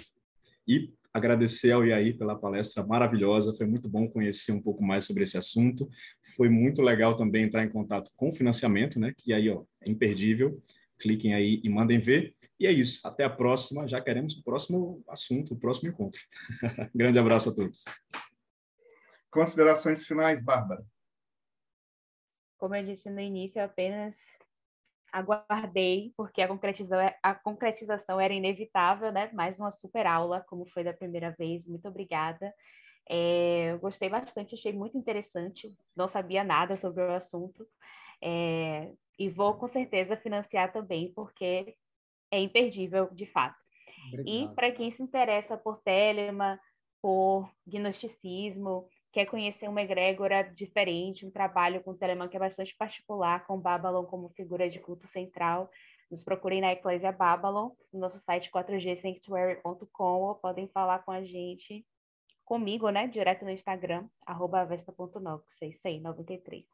S5: E agradecer ao Iaí pela palestra maravilhosa, foi muito bom conhecer um pouco mais sobre esse assunto, foi muito legal também entrar em contato com o financiamento, né, que aí ó, é imperdível, cliquem aí e mandem ver, e é isso, até a próxima, já queremos o próximo assunto, o próximo encontro. Grande abraço a todos.
S2: Considerações finais, Bárbara?
S7: Como eu disse no início, apenas aguardei, porque a concretização, a concretização era inevitável, né? Mais uma super aula, como foi da primeira vez. Muito obrigada. É, eu gostei bastante, achei muito interessante. Não sabia nada sobre o assunto. É, e vou com certeza financiar também, porque é imperdível, de fato. Obrigado. E para quem se interessa por Telema, por gnosticismo, quer conhecer uma egrégora diferente, um trabalho com o Telemann que é bastante particular, com Babylon como figura de culto central, nos procurem na Eclésia Babylon, no nosso site 4gsanctuary.com, ou podem falar com a gente, comigo, né, direto no Instagram, arroba avesta.nox, é isso aí, 93.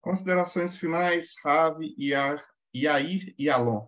S2: Considerações finais, Ravi, Iair e Alon.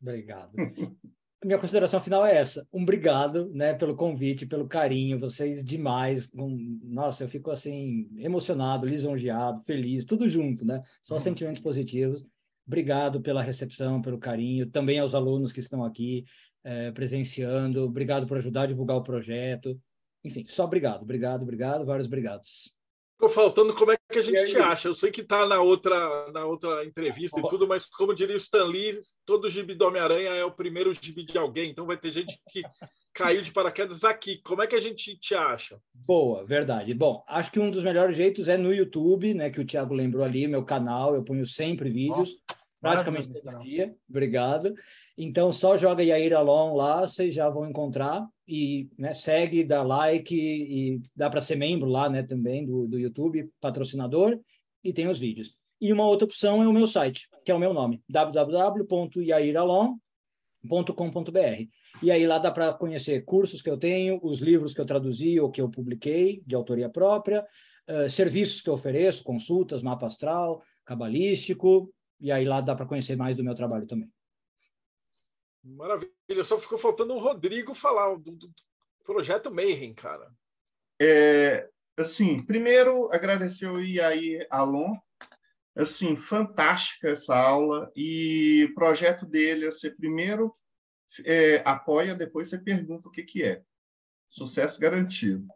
S8: Obrigado. minha consideração final é essa. Um obrigado, né, pelo convite, pelo carinho, vocês demais. Um, nossa, eu fico assim emocionado, lisonjeado, feliz, tudo junto, né? Só uhum. sentimentos positivos. Obrigado pela recepção, pelo carinho, também aos alunos que estão aqui é, presenciando. Obrigado por ajudar a divulgar o projeto. Enfim, só obrigado, obrigado, obrigado, vários obrigados.
S9: Ficou faltando como é que a gente te acha. Eu sei que está na outra, na outra entrevista e tudo, mas como diria o Stan Lee, todo gibi do Homem-Aranha é o primeiro gibi de alguém, então vai ter gente que caiu de paraquedas aqui. Como é que a gente te acha?
S8: Boa, verdade. Bom, acho que um dos melhores jeitos é no YouTube, né? Que o Thiago lembrou ali, meu canal, eu ponho sempre vídeos, praticamente todo dia. Obrigado. Então, só joga Yair Alon lá, vocês já vão encontrar e né, segue, dá like e dá para ser membro lá né, também do, do YouTube, patrocinador, e tem os vídeos. E uma outra opção é o meu site, que é o meu nome, www.yairalon.com.br. E aí lá dá para conhecer cursos que eu tenho, os livros que eu traduzi ou que eu publiquei de autoria própria, uh, serviços que eu ofereço, consultas, mapa astral, cabalístico, e aí lá dá para conhecer mais do meu trabalho também.
S9: Maravilha, só ficou faltando o Rodrigo falar do, do projeto Mayhem, cara.
S2: É, assim, primeiro agradecer o Iaí Alon, assim, fantástica essa aula e o projeto dele, você primeiro é, apoia, depois você pergunta o que que é. Sucesso garantido.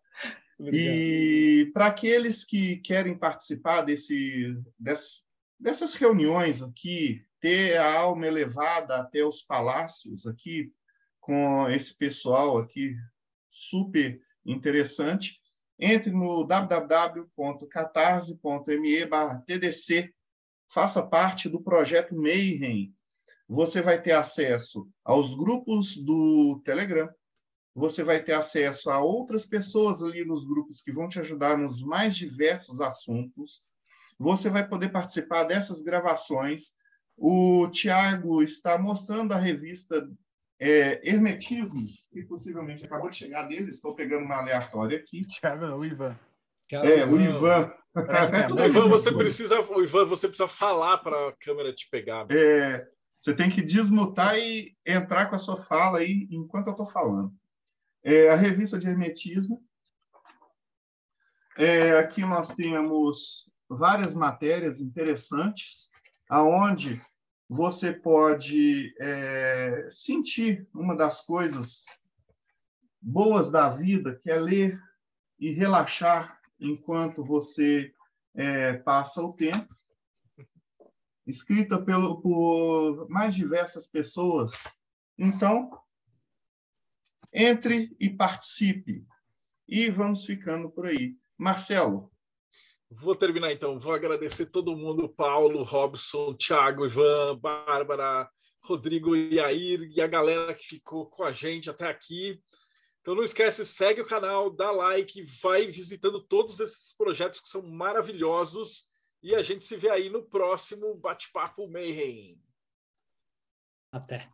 S2: Obrigado. E para aqueles que querem participar desse, desse, dessas reuniões aqui, ter a alma elevada até os palácios aqui, com esse pessoal aqui super interessante, entre no www.catarse.me TDC, faça parte do projeto Mayhem. Você vai ter acesso aos grupos do Telegram, você vai ter acesso a outras pessoas ali nos grupos que vão te ajudar nos mais diversos assuntos. Você vai poder participar dessas gravações o Tiago está mostrando a revista é, Hermetismo, que possivelmente acabou de chegar dele, estou pegando uma aleatória aqui.
S3: Tiago, o Ivan.
S2: é, o Ivan.
S9: o Ivan, você precisa, Ivan, você precisa falar para a câmera te pegar.
S2: É, você tem que desmutar e entrar com a sua fala aí enquanto eu estou falando. É, a revista de Hermetismo. É, aqui nós temos várias matérias interessantes aonde você pode é, sentir uma das coisas boas da vida, que é ler e relaxar enquanto você é, passa o tempo. Escrita pelo, por mais diversas pessoas. Então, entre e participe. E vamos ficando por aí. Marcelo,
S9: Vou terminar então. Vou agradecer todo mundo: Paulo, Robson, Thiago, Ivan, Bárbara, Rodrigo Yair e a galera que ficou com a gente até aqui. Então não esquece, segue o canal, dá like, vai visitando todos esses projetos que são maravilhosos e a gente se vê aí no próximo Bate-Papo Mayhem.
S8: Até.